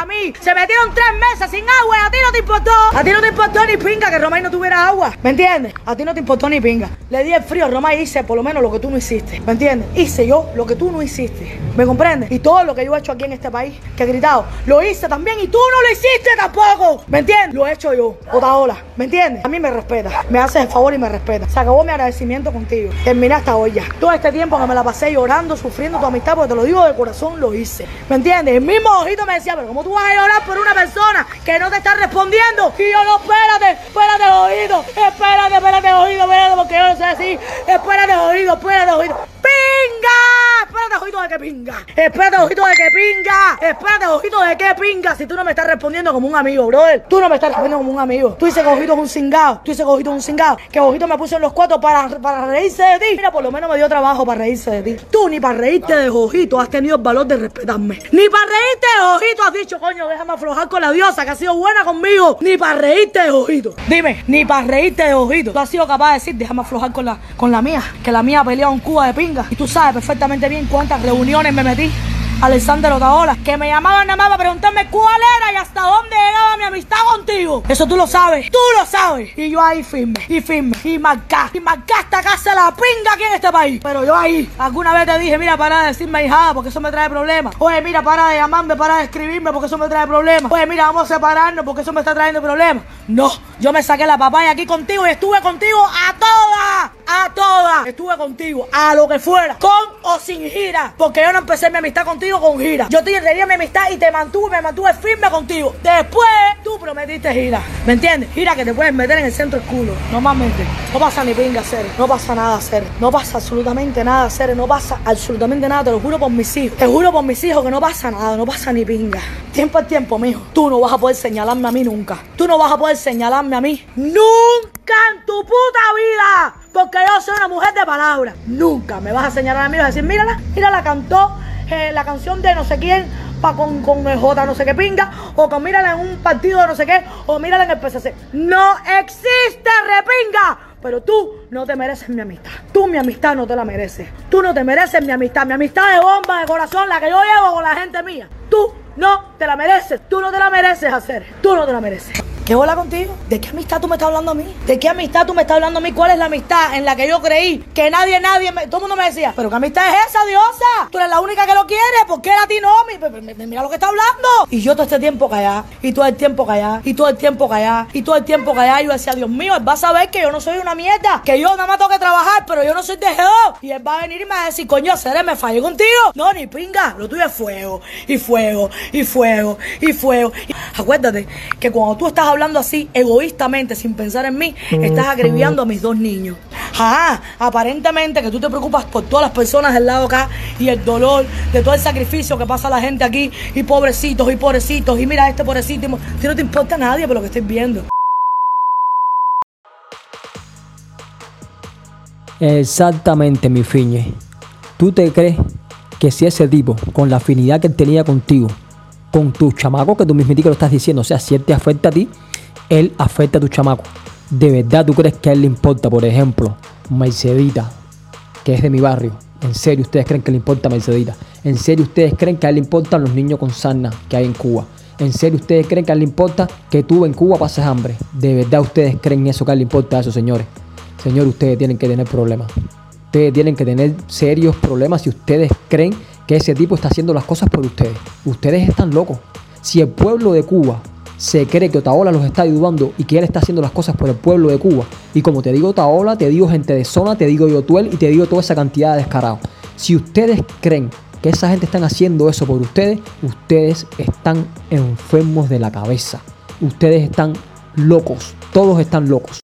S7: A mí. Se metieron tres meses sin agua y a ti no te importó. A ti no te importó ni pinga que Romay no tuviera agua. ¿Me entiendes? A ti no te importó ni pinga. Le di el frío a Romay y hice por lo menos lo que tú no hiciste. ¿Me entiendes? Hice yo lo que tú no hiciste. ¿Me comprendes? Y todo lo que yo he hecho aquí en este país, que he gritado, lo hice también y tú no lo hiciste tampoco. ¿Me entiendes? Lo he hecho yo. Otaola. ¿Me entiendes? A mí me respeta. Me haces el favor y me respeta. Se acabó mi agradecimiento contigo. Terminé hasta hoy ya. Todo este tiempo que me la pasé llorando, sufriendo tu amistad, porque te lo digo de corazón, lo hice. ¿Me entiendes? El mismo ojito me decía, pero ¿cómo tú vas a llorar por una persona que no te está respondiendo. Y yo, no, espérate, espérate, oído, espérate, espérate, oído, espérate, porque yo no sé así. Espérate, oído, espérate, oído. ¡Pinga! Espérate, ojito de que pinga. Espérate, ojito de que pinga. Espérate, ojito de que pinga. Si tú no me estás respondiendo como un amigo, brother. Tú no me estás respondiendo como un amigo. Tú dices que ojito es un cingado. Tú dices que es un cingado. Que ojito me puso en los cuatro para, para reírse de ti. Mira, por lo menos me dio trabajo para reírse de ti. Tú ni para reírte de ojito has tenido el valor de respetarme. Ni para reírte de ojito has dicho, coño, déjame aflojar con la diosa que ha sido buena conmigo. Ni para reírte de ojito. Dime, ni para reírte de ojito. Tú has sido capaz de decir, déjame aflojar con la, con la mía. Que la mía ha peleado en Cuba de pinga. Y tú sabes perfectamente bien cuántas reuniones me metí. Alexander Otaola, que me llamaban nada más para preguntarme cuál era y hasta dónde llegaba mi amistad contigo. Eso tú lo sabes, tú lo sabes. Y yo ahí firme, y firme, y marcá, y marcá hasta hace la pinga aquí en este país. Pero yo ahí, alguna vez te dije, mira, para de decirme hijada porque eso me trae problemas. Oye, mira, para de llamarme, para de escribirme porque eso me trae problemas. Oye, mira, vamos a separarnos porque eso me está trayendo problemas. No, yo me saqué la papaya aquí contigo y estuve contigo a todas, a todas. Estuve contigo, a lo que fuera, con o sin gira. Porque yo no empecé mi amistad contigo con gira. Yo te tenía mi amistad y te mantuve, me mantuve firme contigo. Después, tú prometiste gira. ¿Me entiendes? Gira que te puedes meter en el centro del culo. Normalmente. No pasa ni pinga, hacer. No pasa nada, hacer. No pasa absolutamente nada, hacer. No pasa absolutamente nada. Te lo juro por mis hijos. Te juro por mis hijos que no pasa nada. No pasa ni pinga. Tiempo al tiempo, mijo. Tú no vas a poder señalarme a mí nunca. Tú no vas a poder señalarme a mí. Nunca en tu puta vida. Porque yo soy una mujer de palabra. Nunca me vas a señalar a mí y decir, mírala, mírala, cantó eh, la canción de no sé quién pa con, con el J no sé qué pinga, o con mírala en un partido de no sé qué, o mírala en el PCC. No existe repinga. Pero tú no te mereces mi amistad. Tú mi amistad no te la mereces. Tú no te mereces mi amistad. Mi amistad de bomba, de corazón, la que yo llevo con la gente mía. Tú no te la mereces. Tú no te la mereces hacer. Tú no te la mereces. ¿Qué hola contigo? ¿De qué amistad tú me estás hablando a mí? ¿De qué amistad tú me estás hablando a mí? ¿Cuál es la amistad en la que yo creí que nadie, nadie, todo el mundo me decía, pero qué amistad es esa, diosa? Tú eres la única que lo quiere, ¿por qué a ti no? Mi- mi- mi- Mira lo que está hablando. Y yo todo este tiempo callada, y todo el tiempo callada, y todo el tiempo callada, y todo el tiempo callada. Y yo decía, Dios mío, él va a saber que yo no soy una mierda, que yo nada más tengo que trabajar, pero yo no soy tejedor. Y él va a venir y me va a decir, coño, Cere, me fallé contigo. No, ni pinga, lo tuyo es fuego, y fuego, y fuego, y fuego. Acuérdate que cuando tú estás hablando así, egoístamente, sin pensar en mí, estás acribillando a mis dos niños. Ah, aparentemente que tú te preocupas por todas las personas del lado acá y el dolor de todo el sacrificio que pasa la gente aquí y pobrecitos y pobrecitos y mira este pobrecito. y ti no te importa a nadie por lo que estoy viendo.
S1: Exactamente, mi fiñe. ¿Tú te crees que si ese tipo, con la afinidad que tenía contigo, con tu chamaco, que tú mismo lo estás diciendo, o sea, si él te afecta a ti, él afecta a tu chamaco? ¿De verdad tú crees que a él le importa, por ejemplo, Mercedita, que es de mi barrio? ¿En serio ustedes creen que le importa Mercedita? ¿En serio ustedes creen que a él le importan los niños con sarna que hay en Cuba? ¿En serio ustedes creen que a él le importa que tú en Cuba pases hambre? ¿De verdad ustedes creen eso que a él le importa eso, señores? Señor, ustedes tienen que tener problemas. Ustedes tienen que tener serios problemas si ustedes creen que ese tipo está haciendo las cosas por ustedes. Ustedes están locos. Si el pueblo de Cuba se cree que Otaola los está ayudando y que él está haciendo las cosas por el pueblo de Cuba, y como te digo Otaola, te digo gente de zona, te digo Yotuel y te digo toda esa cantidad de descarados. Si ustedes creen que esa gente están haciendo eso por ustedes, ustedes están enfermos de la cabeza. Ustedes están locos. Todos están locos.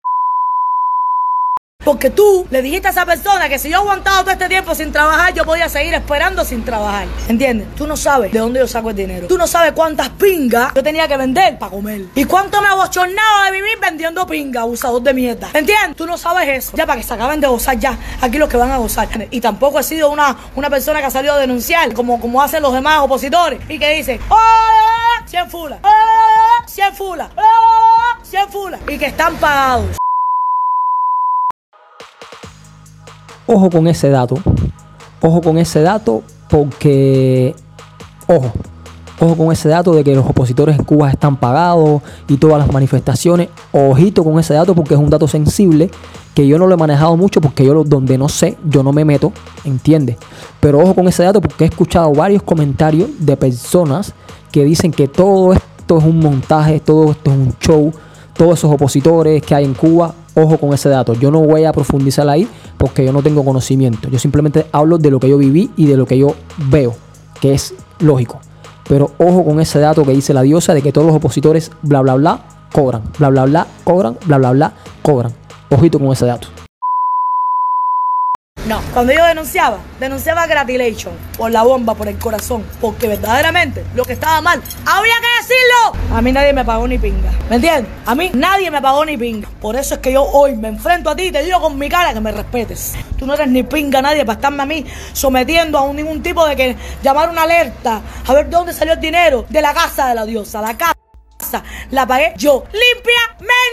S7: Porque tú le dijiste a esa persona que si yo aguantaba todo este tiempo sin trabajar, yo podía seguir esperando sin trabajar. ¿Entiendes? Tú no sabes de dónde yo saco el dinero. Tú no sabes cuántas pingas yo tenía que vender para comer. Y cuánto me abochornaba de vivir vendiendo pinga, abusador de mierda. ¿Entiendes? Tú no sabes eso. Ya para que se acaben de gozar ya. Aquí los que van a gozar. Y tampoco he sido una, una persona que ha salido a denunciar, como, como hacen los demás opositores. Y que dicen, ¡Oh! 100 fulas. ¡Oh! 100 fulas. ¡Oh! 100 fulas. Y que están pagados.
S1: Ojo con ese dato. Ojo con ese dato porque... Ojo. Ojo con ese dato de que los opositores en Cuba están pagados y todas las manifestaciones. Ojito con ese dato porque es un dato sensible que yo no lo he manejado mucho porque yo donde no sé, yo no me meto, ¿entiendes? Pero ojo con ese dato porque he escuchado varios comentarios de personas que dicen que todo esto es un montaje, todo esto es un show, todos esos opositores que hay en Cuba, ojo con ese dato. Yo no voy a profundizar ahí porque yo no tengo conocimiento. Yo simplemente hablo de lo que yo viví y de lo que yo veo, que es lógico. Pero ojo con ese dato que dice la diosa de que todos los opositores, bla, bla, bla, cobran. Bla, bla, bla, cobran, bla, bla, bla, cobran. Ojito con ese dato.
S7: No, cuando yo denunciaba, denunciaba Gratilation por la bomba, por el corazón, porque verdaderamente lo que estaba mal, había que decirlo. A mí nadie me pagó ni pinga, ¿me entiendes? A mí nadie me pagó ni pinga. Por eso es que yo hoy me enfrento a ti y te digo con mi cara que me respetes. Tú no eres ni pinga nadie para estarme a mí sometiendo a un, ningún tipo de que llamar una alerta, a ver de dónde salió el dinero de la casa de la diosa, la casa la pagué yo limpiamente.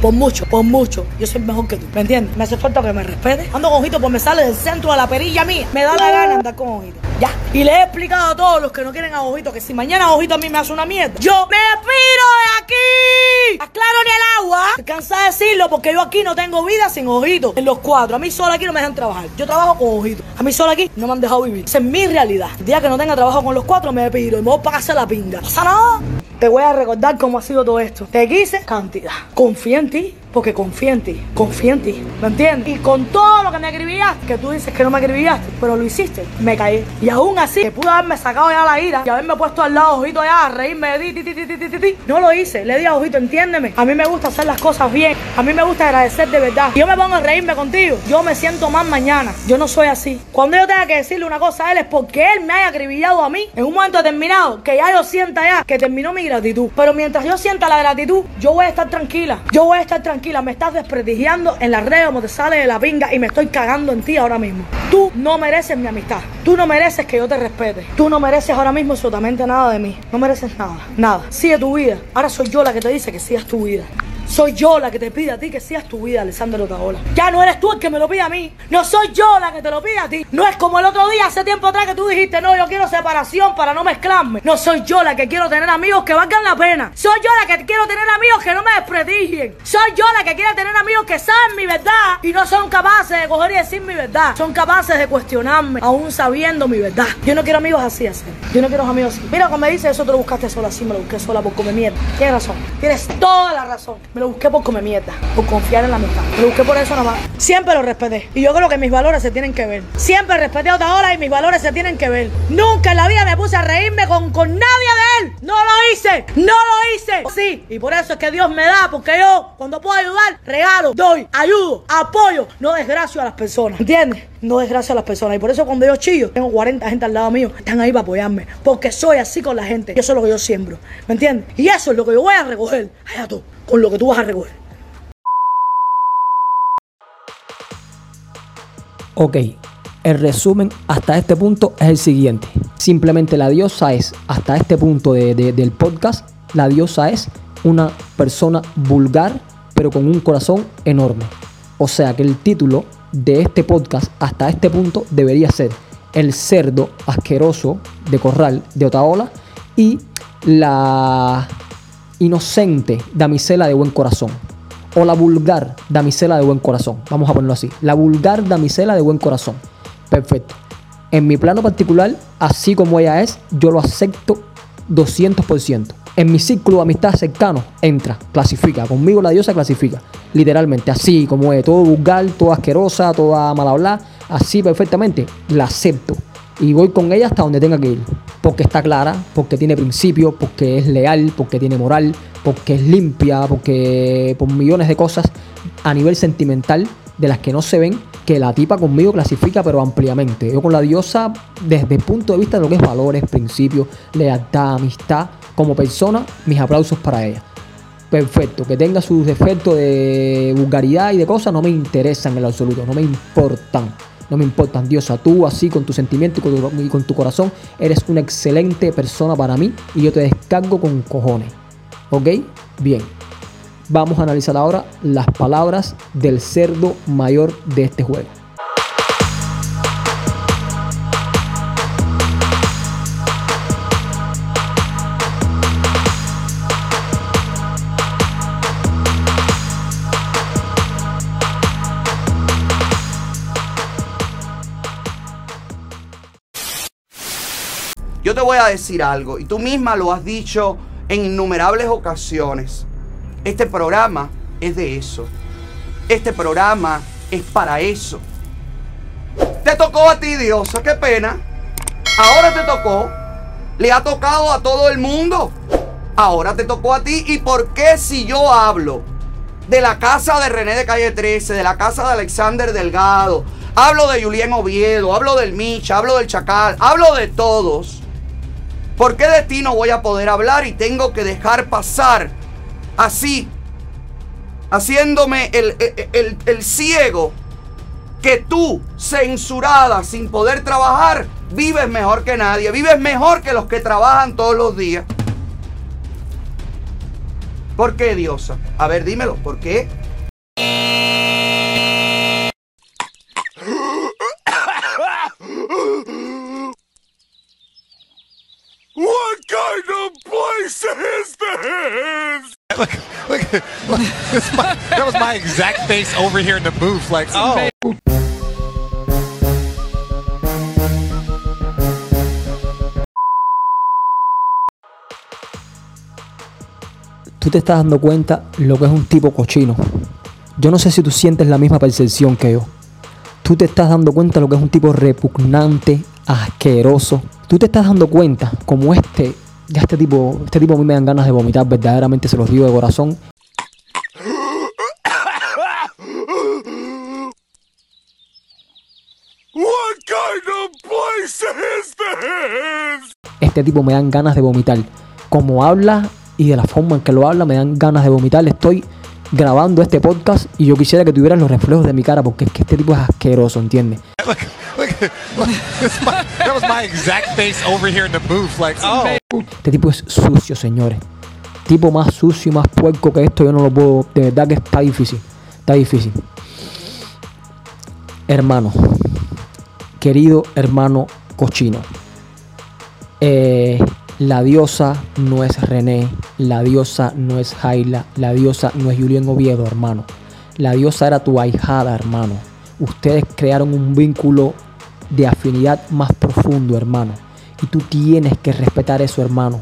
S7: Por mucho, por mucho. Yo soy mejor que tú. ¿Me entiendes? Me hace falta que me respete. Ando con ojito, pues me sale del centro de la perilla mía. Me da la gana andar con ojito. Ya. Y le he explicado a todos los que no quieren a ojito que si mañana ojito a mí me hace una mierda, yo me piro de aquí. Aclaro ni el agua. Estoy cansada de decirlo porque yo aquí no tengo vida sin ojito. En los cuatro. A mí solo aquí no me dejan trabajar. Yo trabajo con ojito. A mí solo aquí no me han dejado vivir. Esa es mi realidad. El día que no tenga trabajo con los cuatro me piro y me voy a pagarse la pinga. Pasa nada. Te voy a recordar cómo ha sido todo esto. Te quise cantidad. Confía en ti, porque confía en ti. Confía en ti. ¿Me entiendes? Y con todo lo que me acribillaste, que tú dices que no me acribillaste, pero lo hiciste, me caí. Y aún así, que pude haberme sacado ya la ira y haberme puesto al lado, ojito allá, a reírme de ti, ti, ti, ti, ti, ti. No lo hice. Le di a ojito, entiéndeme. A mí me gusta hacer las cosas bien. A mí me gusta agradecer de verdad. Y yo me pongo a reírme contigo. Yo me siento más mañana. Yo no soy así. Cuando yo tenga que decirle una cosa a él es porque él me haya acribillado a mí en un momento determinado, que ya yo sienta ya que terminó mi gratitud. Pero mientras yo sienta la gratitud, yo voy a estar tranquila. Yo voy a estar tranquila. Me estás desprestigiando en las redes como te sale de la pinga y me estoy cagando en ti ahora mismo. Tú no mereces mi amistad. Tú no mereces que yo te respete. Tú no mereces ahora mismo absolutamente nada de mí. No mereces nada. Nada. Sigue tu vida. Ahora soy yo la que te dice que sigas tu vida. Soy yo la que te pide a ti que sigas tu vida, Alessandro Otaola. Ya no eres tú el que me lo pide a mí. No soy yo la que te lo pide a ti. No es como el otro día, hace tiempo atrás, que tú dijiste, no, yo quiero separación para no mezclarme. No soy yo la que quiero tener amigos que valgan la pena. Soy yo la que quiero tener amigos que no me desprestigien. Soy yo la que quiere tener amigos que saben mi verdad y no son capaces de coger y decir mi verdad. Son capaces de cuestionarme, aún sabiendo mi verdad. Yo no quiero amigos así, así. Yo no quiero amigos así. Mira, cuando me dice eso, te lo buscaste sola, así me lo busqué sola por comer mierda. Tienes razón. Tienes toda la razón. Me lo busqué por comer mierda, por confiar en la amistad. Me lo busqué por eso nomás. Siempre lo respeté. Y yo creo que mis valores se tienen que ver. Siempre respeté a otra hora y mis valores se tienen que ver. Nunca en la vida me puse a reírme con, con nadie de él. No lo hice. No lo hice. Sí. Y por eso es que Dios me da, porque yo, cuando puedo ayudar, regalo, doy, ayudo, apoyo. No desgracio a las personas. ¿Entiendes? No desgracio a las personas. Y por eso cuando yo chillo, tengo 40 gente al lado mío, están ahí para apoyarme. Porque soy así con la gente. Y eso es lo que yo siembro. ¿Me entiendes? Y eso es lo que yo voy a recoger. Allá tú, con lo que tú vas a recoger.
S1: Ok, el resumen hasta este punto es el siguiente. Simplemente la diosa es, hasta este punto de- de- del podcast, la diosa es una persona vulgar, pero con un corazón enorme. O sea que el título de este podcast hasta este punto debería ser El cerdo asqueroso de Corral de Otaola y la inocente damisela de buen corazón. O la vulgar damisela de buen corazón. Vamos a ponerlo así. La vulgar damisela de buen corazón. Perfecto. En mi plano particular, así como ella es, yo lo acepto 200%. En mi círculo de amistad cercano, entra, clasifica. Conmigo la diosa clasifica. Literalmente, así como es. Todo vulgar, toda asquerosa, toda mal hablar. Así perfectamente, la acepto. Y voy con ella hasta donde tenga que ir. Porque está clara, porque tiene principios, porque es leal, porque tiene moral, porque es limpia, porque por millones de cosas a nivel sentimental de las que no se ven, que la tipa conmigo clasifica pero ampliamente. Yo con la diosa, desde el punto de vista de lo que es valores, principios, lealtad, amistad, como persona, mis aplausos para ella. Perfecto, que tenga sus defectos de vulgaridad y de cosas no me interesan en lo absoluto, no me importan. No me importan, diosa, tú así con tu sentimiento con tu, y con tu corazón eres una excelente persona para mí y yo te descargo con cojones. ¿Ok? Bien. Vamos a analizar ahora las palabras del cerdo mayor de este juego.
S5: Voy a decir algo, y tú misma lo has dicho en innumerables ocasiones. Este programa es de eso. Este programa es para eso. Te tocó a ti, Diosa, qué pena. Ahora te tocó le ha tocado a todo el mundo. Ahora te tocó a ti. ¿Y por qué si yo hablo de la casa de René de Calle 13, de la casa de Alexander Delgado, hablo de Julián Oviedo, hablo del Micha, hablo del Chacal, hablo de todos? ¿Por qué de ti no voy a poder hablar y tengo que dejar pasar así, haciéndome el, el- el- ciego? Que tú, censurada, sin poder trabajar, vives mejor que nadie, vives mejor que los que trabajan todos los días. ¿Por qué, diosa? A ver, dímelo, ¿por qué?
S8: What kind of place is this?
S6: Look, look, look my, that was my exact face over here in the booth. Like, oh,
S1: Tú te estás dando cuenta lo que es un tipo cochino. Yo no sé si tú sientes la misma percepción que yo. Tú te estás dando cuenta lo que es un tipo repugnante, asqueroso. Tú te estás dando cuenta como este, ya este tipo, este tipo a mí me dan ganas de vomitar, verdaderamente se los digo de corazón.
S8: What kind of place is this?
S1: Este tipo me dan ganas de vomitar. Como habla y de la forma en que lo habla me dan ganas de vomitar. Estoy grabando este podcast y yo quisiera que tuvieras los reflejos de mi cara porque es que este tipo es asqueroso, ¿entiendes? Este tipo es sucio, señores. Tipo más sucio y más puerco que esto, yo no lo puedo. De verdad que está difícil. Está difícil. Hermano. Querido hermano cochino. Eh, la diosa no es René. La diosa no es Jaila. La diosa no es Julián Oviedo, hermano. La diosa era tu ahijada, hermano. Ustedes crearon un vínculo de afinidad más profundo, hermano. Y tú tienes que respetar eso, hermano.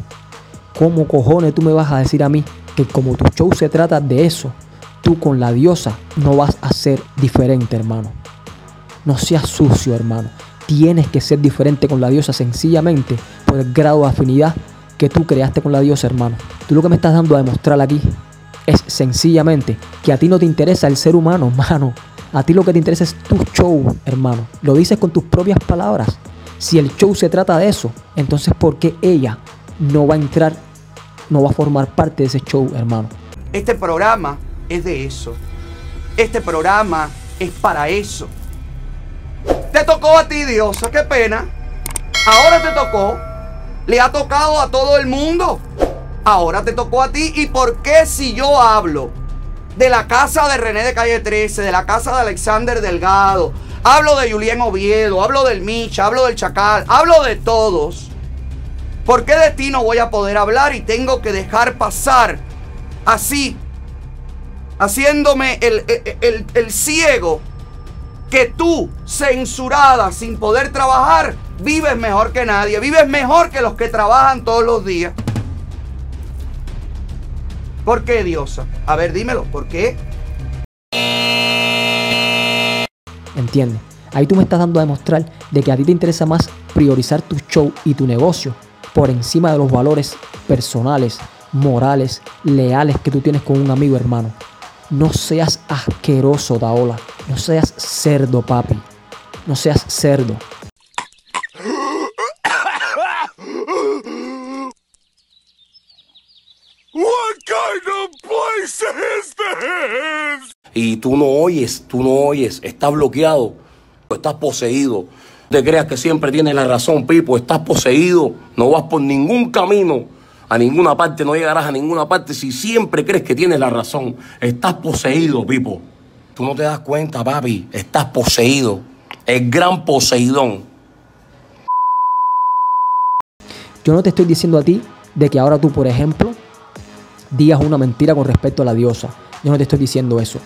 S1: ¿Cómo cojones tú me vas a decir a mí que como tu show se trata de eso, tú con la diosa no vas a ser diferente, hermano? No seas sucio, hermano. Tienes que ser diferente con la diosa sencillamente por el grado de afinidad que tú creaste con la diosa, hermano. Tú lo que me estás dando a demostrar aquí es sencillamente que a ti no te interesa el ser humano, hermano. A ti lo que te interesa es tu show, hermano. Lo dices con tus propias palabras. Si el show se trata de eso, entonces ¿por qué ella no va a entrar, no va a formar parte de ese show, hermano?
S5: Este programa es de eso. Este programa es para eso. Te tocó a ti, Diosa, qué pena. Ahora te tocó. Le ha tocado a todo el mundo. Ahora te tocó a ti. ¿Y por qué si yo hablo de la casa de René de Calle 13, de la casa de Alexander Delgado, hablo de Julián Oviedo, hablo del Micha, hablo del Chacal, hablo de todos? ¿Por qué de ti no voy a poder hablar y tengo que dejar pasar así, haciéndome el, el- el- el ciego? Que tú, censurada, sin poder trabajar, vives mejor que nadie, vives mejor que los que trabajan todos los días. ¿Por qué, diosa? A ver, dímelo, ¿por qué?
S1: ¿Entiendes? Ahí tú me estás dando a demostrar de que a ti te interesa más priorizar tu show y tu negocio por encima de los valores personales, morales, leales que tú tienes con un amigo hermano. No seas asqueroso, Daola. No seas cerdo, papi. No seas cerdo.
S8: What kind of place is this?
S9: y tú no oyes, tú no oyes, estás bloqueado, estás poseído. No te creas que siempre tienes la razón, Pipo, estás poseído, no vas por ningún camino, a ninguna parte, no llegarás a ninguna parte si siempre crees que tienes la razón. Estás poseído, Pipo. Tú no te das cuenta, papi, estás poseído. El gran poseidón.
S1: Yo no te estoy diciendo a ti de que ahora tú, por ejemplo, digas una mentira con respecto a la diosa. Yo no te estoy diciendo eso.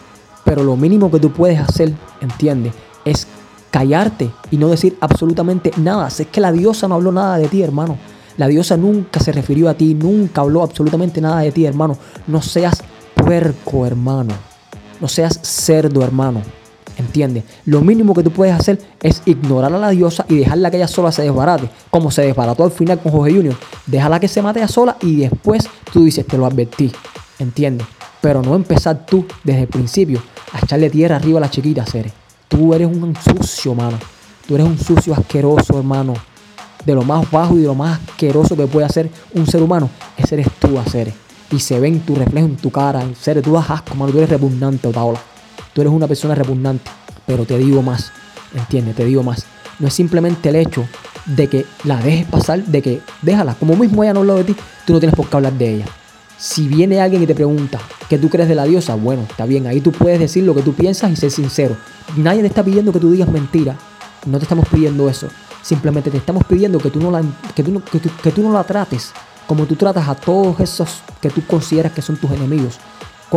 S1: Pero lo mínimo que tú puedes hacer, ¿entiendes? Es callarte y no decir absolutamente nada. Si es que la diosa no habló nada de ti, hermano. La diosa nunca se refirió a ti, nunca habló absolutamente nada de ti, hermano. No seas puerco, hermano. No seas cerdo, hermano. ¿Entiendes? Lo mínimo que tú puedes hacer es ignorar a la diosa y dejarla que ella sola se desbarate. Como se desbarató al final con Jorge Junior. Déjala que se mate ella sola y después tú dices, te lo advertí. ¿Entiendes? Pero no empezar tú desde el principio a echarle tierra arriba a la chiquita, Cere. Tú eres un sucio, mano. Tú eres un sucio asqueroso, hermano. De lo más bajo y de lo más asqueroso que puede hacer un ser humano, ese eres tú, Cere. Y se ve en tu reflejo, en tu cara. Cere, tú das asco, mano. Tú eres repugnante, Otaola. Tú eres una persona repugnante. Pero te digo más, ¿entiendes? Te digo más. No es simplemente el hecho de que la dejes pasar, de que déjala. Como mismo ella no habló de ti, tú no tienes por qué hablar de ella. Si viene alguien y te pregunta qué tú crees de la diosa, bueno, está bien, ahí tú puedes decir lo que tú piensas y ser sincero. Nadie te está pidiendo que tú digas mentira. No te estamos pidiendo eso. Simplemente te estamos pidiendo que tú no la, que tú que tú no la trates como tú tratas a todos esos que tú consideras que son tus enemigos.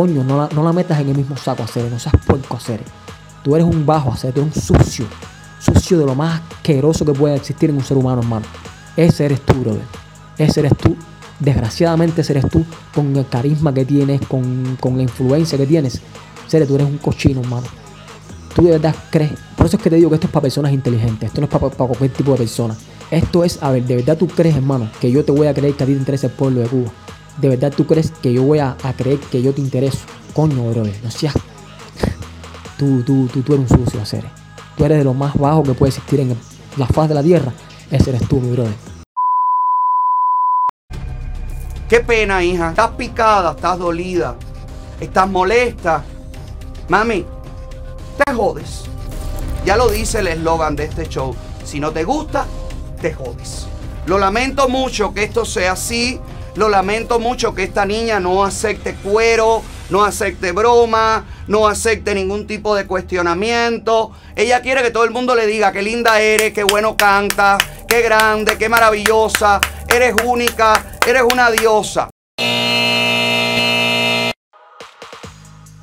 S1: Coño, no la, metas en el mismo saco, hacer, no seas puerco, hacer. Tú eres un bajo, hacer, eres un sucio. Sucio de lo más asqueroso que puede existir en un ser humano, hermano. Ese eres tú, brother. Ese eres tú. Desgraciadamente ese eres tú con el carisma que tienes, con, con la influencia que tienes. Sere, tú eres un cochino, hermano. Tú de verdad crees. Por eso es que te digo que esto es para personas inteligentes. Esto no es para, para cualquier tipo de persona. Esto es, a ver, de verdad tú crees, hermano, que yo te voy a creer que a ti te interesa el pueblo de Cuba. De verdad tú crees que yo voy a, creer que yo te intereso. Coño, brother. No seas. Tú, tú, tú, eres un sucio, Sere. Tú eres de lo más bajo que puede existir en la faz de la tierra. Ese eres tú, mi brother.
S5: Qué pena, hija. Estás picada, estás dolida, estás molesta. Mami, te jodes. Ya lo dice el eslogan de este show. Si no te gusta, te jodes. Lo lamento mucho que esto sea así. Lo lamento mucho que esta niña no acepte cuero, no acepte broma, no acepte ningún tipo de cuestionamiento. Ella quiere que todo el mundo le diga qué linda eres, qué bueno canta, qué grande, qué maravillosa, eres única, eres una diosa.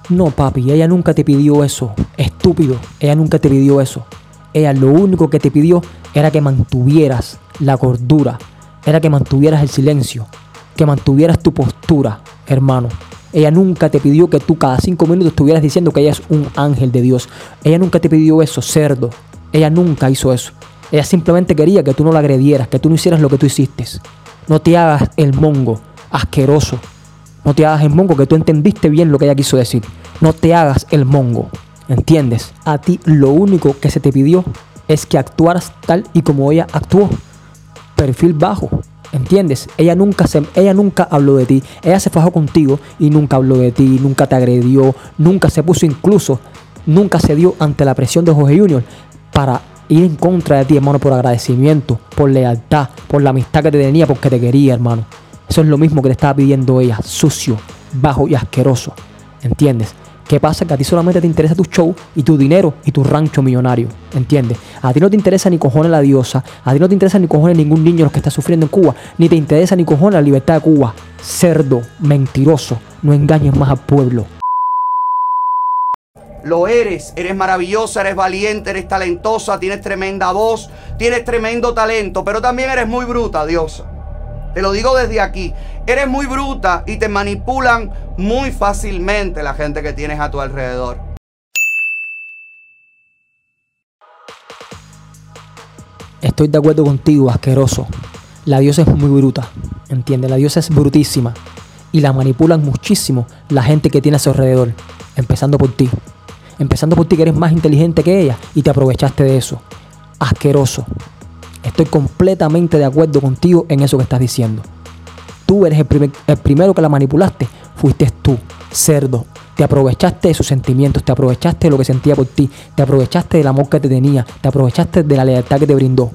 S1: No, papi, ella nunca te pidió eso. Estúpido, ella nunca te pidió eso. Ella lo único que te pidió era que mantuvieras la cordura, era que mantuvieras el silencio, que mantuvieras tu postura, hermano. Ella nunca te pidió que tú cada cinco minutos estuvieras diciendo que ella es un ángel de Dios. Ella nunca te pidió eso, cerdo. Ella nunca hizo eso. Ella simplemente quería que tú no la agredieras, que tú no hicieras lo que tú hiciste. No te hagas el mongo, asqueroso. No te hagas el mongo, que tú entendiste bien lo que ella quiso decir. No te hagas el mongo. ¿Entiendes? A ti lo único que se te pidió es que actuaras tal y como ella actuó. Perfil bajo. ¿Entiendes? Ella nunca, ella nunca habló de ti. Ella se fajó contigo y nunca habló de ti, nunca te agredió, nunca se puso incluso, nunca se dio ante la presión de Jorge Junior para ir en contra de ti, hermano, por agradecimiento, por lealtad, por la amistad que te tenía, porque te quería, hermano. Eso es lo mismo que le estaba pidiendo ella, sucio, bajo y asqueroso. ¿Entiendes? ¿Qué pasa? Que a ti solamente te interesa tu show y tu dinero y tu rancho millonario. ¿Entiendes? A ti no te interesa ni cojones la diosa. A ti no te interesa ni cojones ningún niño los que está sufriendo en Cuba. Ni te interesa ni cojones la libertad de Cuba. Cerdo, mentiroso. No engañes más al pueblo.
S5: Lo eres, eres maravillosa, eres valiente, eres talentosa, tienes tremenda voz, tienes tremendo talento, pero también eres muy bruta, diosa. Te lo digo desde aquí. Eres muy bruta y te manipulan muy fácilmente la gente que tienes a tu alrededor.
S1: Estoy de acuerdo contigo, asqueroso. La diosa es muy bruta. ¿Entiendes? La diosa es brutísima. Y la manipulan muchísimo la gente que tiene a su alrededor. Empezando por ti. Empezando por ti que eres más inteligente que ella y te aprovechaste de eso. Asqueroso. Estoy completamente de acuerdo contigo en eso que estás diciendo. Tú eres el, primer- el primero que la manipulaste. Fuiste tú, cerdo. Te aprovechaste de sus sentimientos, te aprovechaste de lo que sentía por ti, te aprovechaste del amor que te tenía, te aprovechaste de la lealtad que te brindó.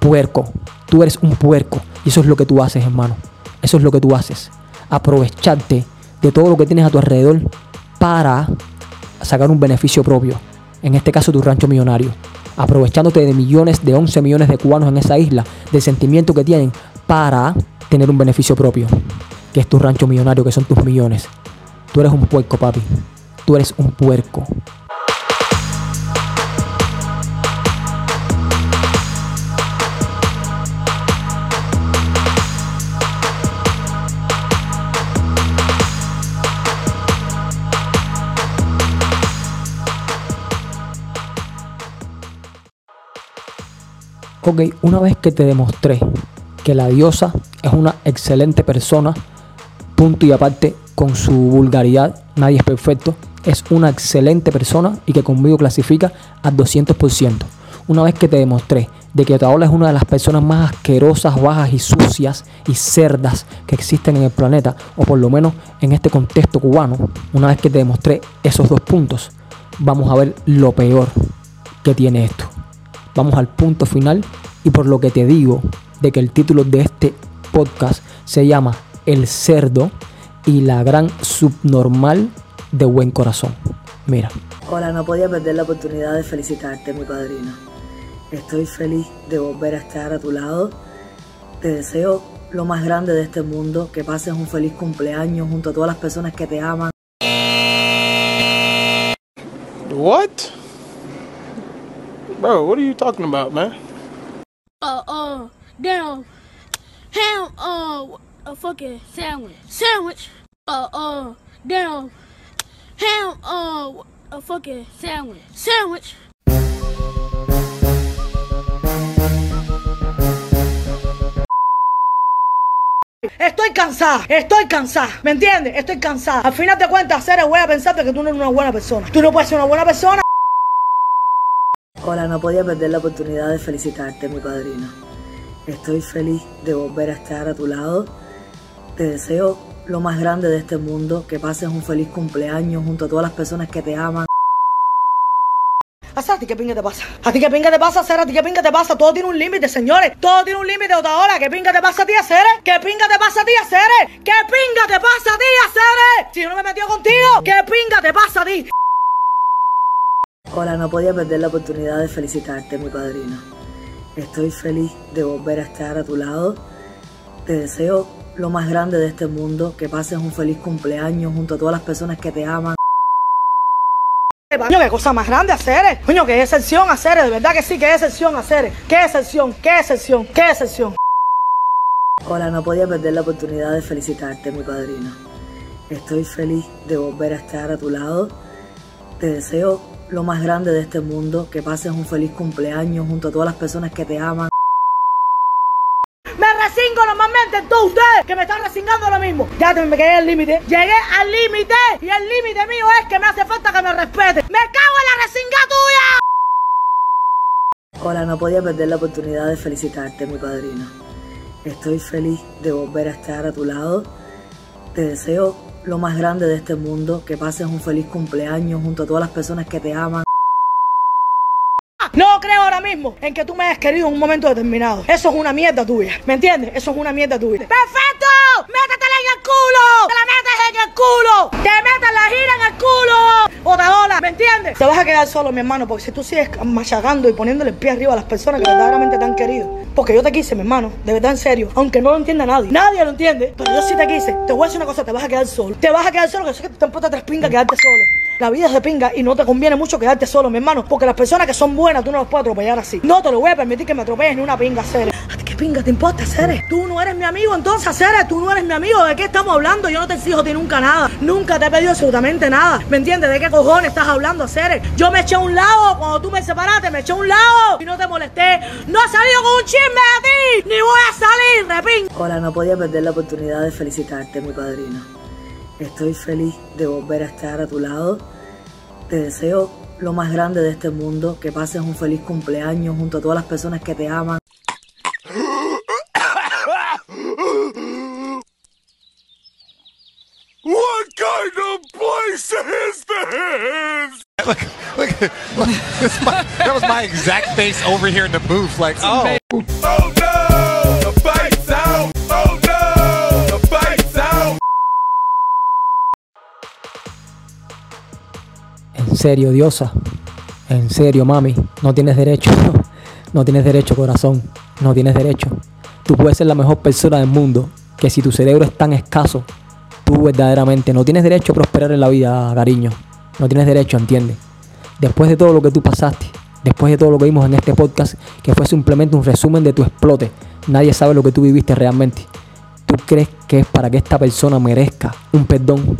S1: Puerco, tú eres un puerco y eso es lo que tú haces, hermano. Eso es lo que tú haces. Aprovecharte de todo lo que tienes a tu alrededor para sacar un beneficio propio. En este caso, tu rancho millonario. Aprovechándote de millones, de 11 millones de cubanos en esa isla, del sentimiento que tienen para tener un beneficio propio. Que es tu rancho millonario, que son tus millones. Tú eres un puerco, papi. Tú eres un puerco. Ok, una vez que te demostré que la diosa es una excelente persona, punto y aparte con su vulgaridad, nadie es perfecto, es una excelente persona y que conmigo clasifica al 200%. Una vez que te demostré de que Otaola es una de las personas más asquerosas, bajas y sucias y cerdas que existen en el planeta, o por lo menos en este contexto cubano, una vez que te demostré esos dos puntos, vamos a ver lo peor que tiene esto. Vamos al punto final y por lo que te digo de que el título de este podcast se llama El cerdo y la gran subnormal de buen corazón. Mira.
S10: Hola, no podía perder la oportunidad de felicitarte, mi padrino. Estoy feliz de volver a estar a tu lado. Te deseo lo más grande de este mundo, que pases un feliz cumpleaños junto a todas las personas que te aman.
S4: What? Bro, what are you talking about, man?
S11: Uh, uh, damn. Ham, uh, a fucking sandwich. Sandwich. Uh, uh, damn. Ham, uh, a fucking sandwich. Sandwich.
S7: Estoy cansada, estoy cansada, ¿me entiendes? Estoy cansada. Al final de cuentas, Ceres, voy a pensarte que tú no eres una buena persona. Tú no puedes ser una buena persona.
S10: Hola, no podía perder la oportunidad de felicitarte, mi padrino. Estoy feliz de volver a estar a tu lado. Te deseo lo más grande de este mundo, que pases un feliz cumpleaños junto a todas las personas que te aman.
S7: ¿A ti qué pinga te pasa? ¿A ti qué pinga te pasa, Cera? ¿A ti qué pinga te pasa? Todo tiene un límite, señores. Todo tiene un límite, otra hora. ¿Qué pinga te pasa a ti, Cere? ¿Qué pinga te pasa a ti, Cere? ¿Qué pinga te pasa a ti, Cere? Si no me he metido contigo, ¿qué pinga te pasa a ti?
S10: Hola, no podía perder la oportunidad de felicitarte, mi padrino. Estoy feliz de volver a estar a tu lado. Te deseo lo más grande de este mundo, que pases un feliz cumpleaños junto a todas las personas que te aman.
S7: Coño, qué cosa más grande hacer. Coño, qué excepción hacer. De verdad que sí, qué excepción hacer. Qué excepción, qué excepción, qué excepción.
S10: Hola, no podía perder la oportunidad de felicitarte, mi padrino. Estoy feliz de volver a estar a tu lado. Te deseo lo más grande de este mundo, que pases un feliz cumpleaños junto a todas las personas que te aman.
S7: Me resingo normalmente en todos ustedes que me están resingando ahora mismo. Ya me quedé al límite. Llegué al límite. Y el límite mío es que me hace falta que me respete. ¡Me cago en la resinga tuya!
S10: Hola, no podía perder la oportunidad de felicitarte, mi padrino. Estoy feliz de volver a estar a tu lado. Te deseo lo más grande de este mundo, que pases un feliz cumpleaños junto a todas las personas que te aman.
S7: No creo ahora mismo en que tú me hayas querido en un momento determinado. Eso es una mierda tuya. ¿Me entiendes? Eso es una mierda tuya. ¡Perfecto! ¡Métetela en el culo! ¡Te la metes en el culo! ¡Te metes la gira en el culo! Otra ola, ¿me entiendes? Te vas a quedar solo, mi hermano, porque si tú sigues machacando y poniéndole el pie arriba a las personas que verdaderamente te han querido. Porque yo te quise, mi hermano, de verdad en serio. Aunque no lo entienda nadie. Nadie lo entiende. Pero yo sí te quise. Te voy a decir una cosa, te vas a quedar solo. Te vas a quedar solo, que sé que te importa tres pingas quedarte solo. La vida es de pinga y no te conviene mucho quedarte solo, mi hermano. Porque las personas que son buenas tú no las puedes atropellar así. No te lo voy a permitir que me atropelles ni una pinga, Ceres. ¿A ti qué pinga te importa, Ceres? Tú no eres mi amigo, entonces, Ceres. Tú no eres mi amigo. ¿De qué estamos hablando? Yo no te exijo ti nunca nada. Nunca te he pedido absolutamente nada. ¿Me entiendes? ¿De qué cojones estás hablando, Ceres? Yo me eché a un lado cuando tú me separaste. Me eché a un lado y no te molesté. No he salido con un chisme a ti. Ni voy a salir, repin.
S10: Hola, no podía perder la oportunidad de felicitarte, mi padrino. Estoy feliz de volver a estar a tu lado. Te deseo lo más grande de este mundo, que pases un feliz cumpleaños junto a todas las personas que te aman.
S8: What kind of place is this?
S6: Look, look, look this my, that was my exact face over here in the booth. Like, oh,
S8: Oh no!
S1: En serio, diosa. En serio, mami. No tienes derecho. No tienes derecho, corazón. No tienes derecho. Tú puedes ser la mejor persona del mundo. Que si tu cerebro es tan escaso, tú verdaderamente no tienes derecho a prosperar en la vida, cariño. No tienes derecho, ¿entiendes? Después de todo lo que tú pasaste, después de todo lo que vimos en este podcast, que fue simplemente un resumen de tu explote, nadie sabe lo que tú viviste realmente. ¿Tú crees que es para que esta persona merezca un perdón?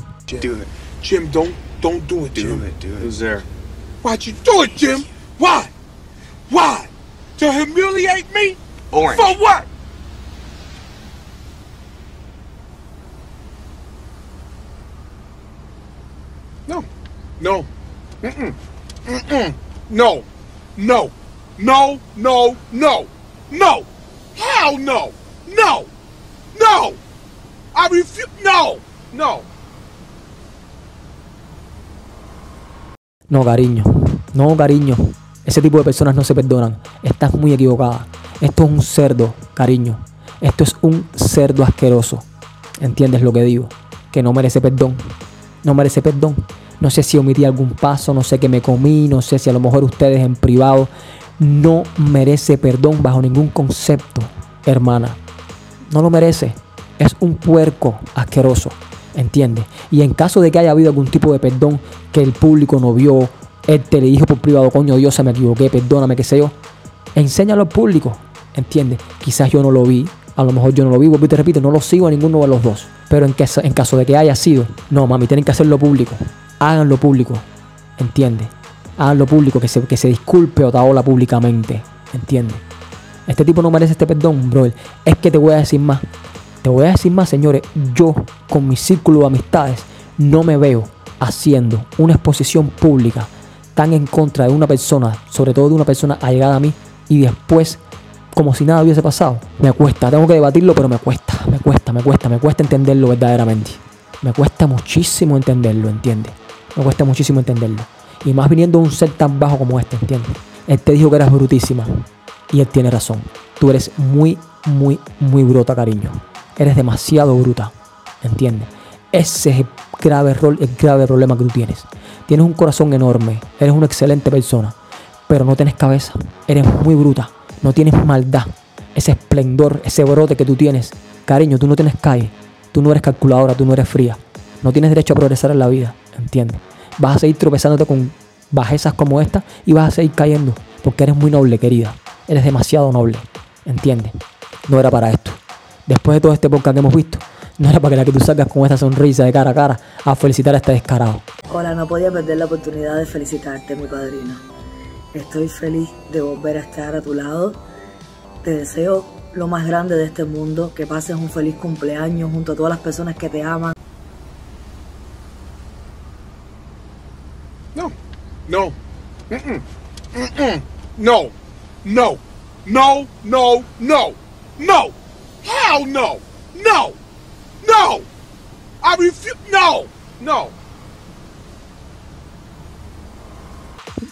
S2: Jim, don't do it, Jim. Do it, do it. Who's there? Why'd you do it, Jim? Why? Why?
S8: To humiliate me?
S9: Orange.
S8: For what? No. No. Mm-mm. Mm-mm. No. No. No. No. No. No. Hell no. No. No. I refuse. No. No.
S1: No, cariño. No, cariño. Ese tipo de personas no se perdonan. Estás muy equivocada. Esto es un cerdo, cariño. Esto es un cerdo asqueroso. ¿Entiendes lo que digo? Que no merece perdón. No merece perdón. No sé si omití algún paso, no sé qué me comí, no sé si a lo mejor ustedes en privado. No merece perdón bajo ningún concepto, hermana. No lo merece. Es un puerco asqueroso. ¿Entiendes? Y en caso de que haya habido algún tipo de perdón que el público no vio, él te le dijo por privado, coño Dios, se me equivoqué, perdóname, qué sé yo. Enséñalo al público, ¿entiendes? Quizás yo no lo vi, a lo mejor yo no lo vi, y te repito, no lo sigo a ninguno de los dos. Pero en, caso, en caso de que haya sido, no, mami, tienen que hacerlo público. Háganlo público, ¿entiendes? Háganlo público, que se, que se disculpe Otaola públicamente, ¿entiendes? Este tipo no merece este perdón, bro. Es que te voy a decir más. Te voy a decir más, señores. Yo, con mi círculo de amistades, no me veo haciendo una exposición pública tan en contra de una persona, sobre todo de una persona allegada a mí, y después, como si nada hubiese pasado. Me cuesta, tengo que debatirlo, pero me cuesta, me cuesta, me cuesta, me cuesta entenderlo verdaderamente. Me cuesta muchísimo entenderlo, ¿entiendes? Me cuesta muchísimo entenderlo. Y más viniendo de un ser tan bajo como este, ¿entiendes? Él te dijo que eras brutísima. Y él tiene razón. Tú eres muy, muy, muy bruta, cariño. Eres demasiado bruta. ¿Entiendes? Ese es el grave, rol, el grave problema que tú tienes. Tienes un corazón enorme. Eres una excelente persona. Pero no tienes cabeza. Eres muy bruta. No tienes maldad. Ese esplendor, ese brote que tú tienes. Cariño, tú no tienes calle. Tú no eres calculadora, tú no eres fría. No tienes derecho a progresar en la vida. ¿Entiendes? Vas a seguir tropezándote con bajezas como esta y vas a seguir cayendo. Porque eres muy noble, querida. Eres demasiado noble. ¿Entiendes? No era para esto. Después de todo este podcast que hemos visto, no era para que la que tú salgas con esta sonrisa de cara a cara a felicitar a este descarado.
S10: Hola, no podía perder la oportunidad de felicitarte, mi padrino. Estoy feliz de volver a estar a tu lado. Te deseo lo más grande de este mundo, que pases un feliz cumpleaños junto a todas las personas que te aman.
S8: No. No. No. No. No. No. No. No. Hell no. No. No. I refuse. No. No.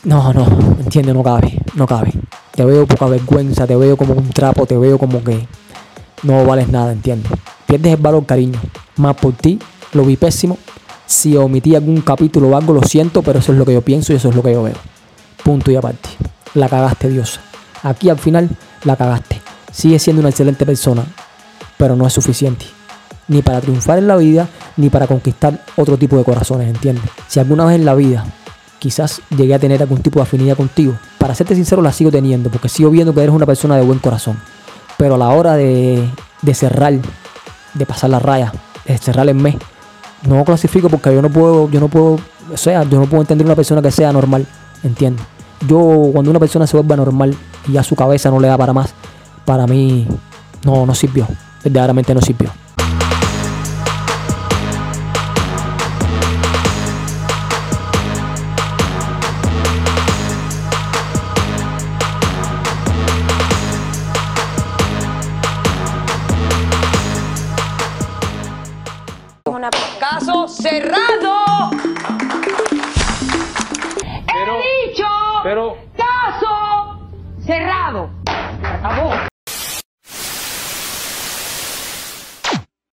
S1: No, no, entiende, no cabe, no cabe. Te veo poca vergüenza, te veo como un trapo, te veo como que no vales nada, entiendes. Pierdes el valor, cariño. Más por ti, lo vi pésimo. Si omití algún capítulo o algo, lo siento, pero eso es lo que yo pienso y eso es lo que yo veo. Punto y aparte. La cagaste, Diosa. Aquí al final la cagaste. Sigue siendo una excelente persona, pero no es suficiente. Ni para triunfar en la vida, ni para conquistar otro tipo de corazones, ¿entiendes? Si alguna vez en la vida quizás llegué a tener algún tipo de afinidad contigo, para serte sincero la sigo teniendo, porque sigo viendo que eres una persona de buen corazón. Pero a la hora de, de cerrar, de pasar la raya, de cerrar el mes, no clasifico porque yo no puedo, yo no puedo, o sea, yo no puedo entender una persona que sea normal, ¿entiendes? Yo cuando una persona se vuelve normal y a su cabeza no le da para más, para mí no, no sirvió, verdaderamente no sirvió.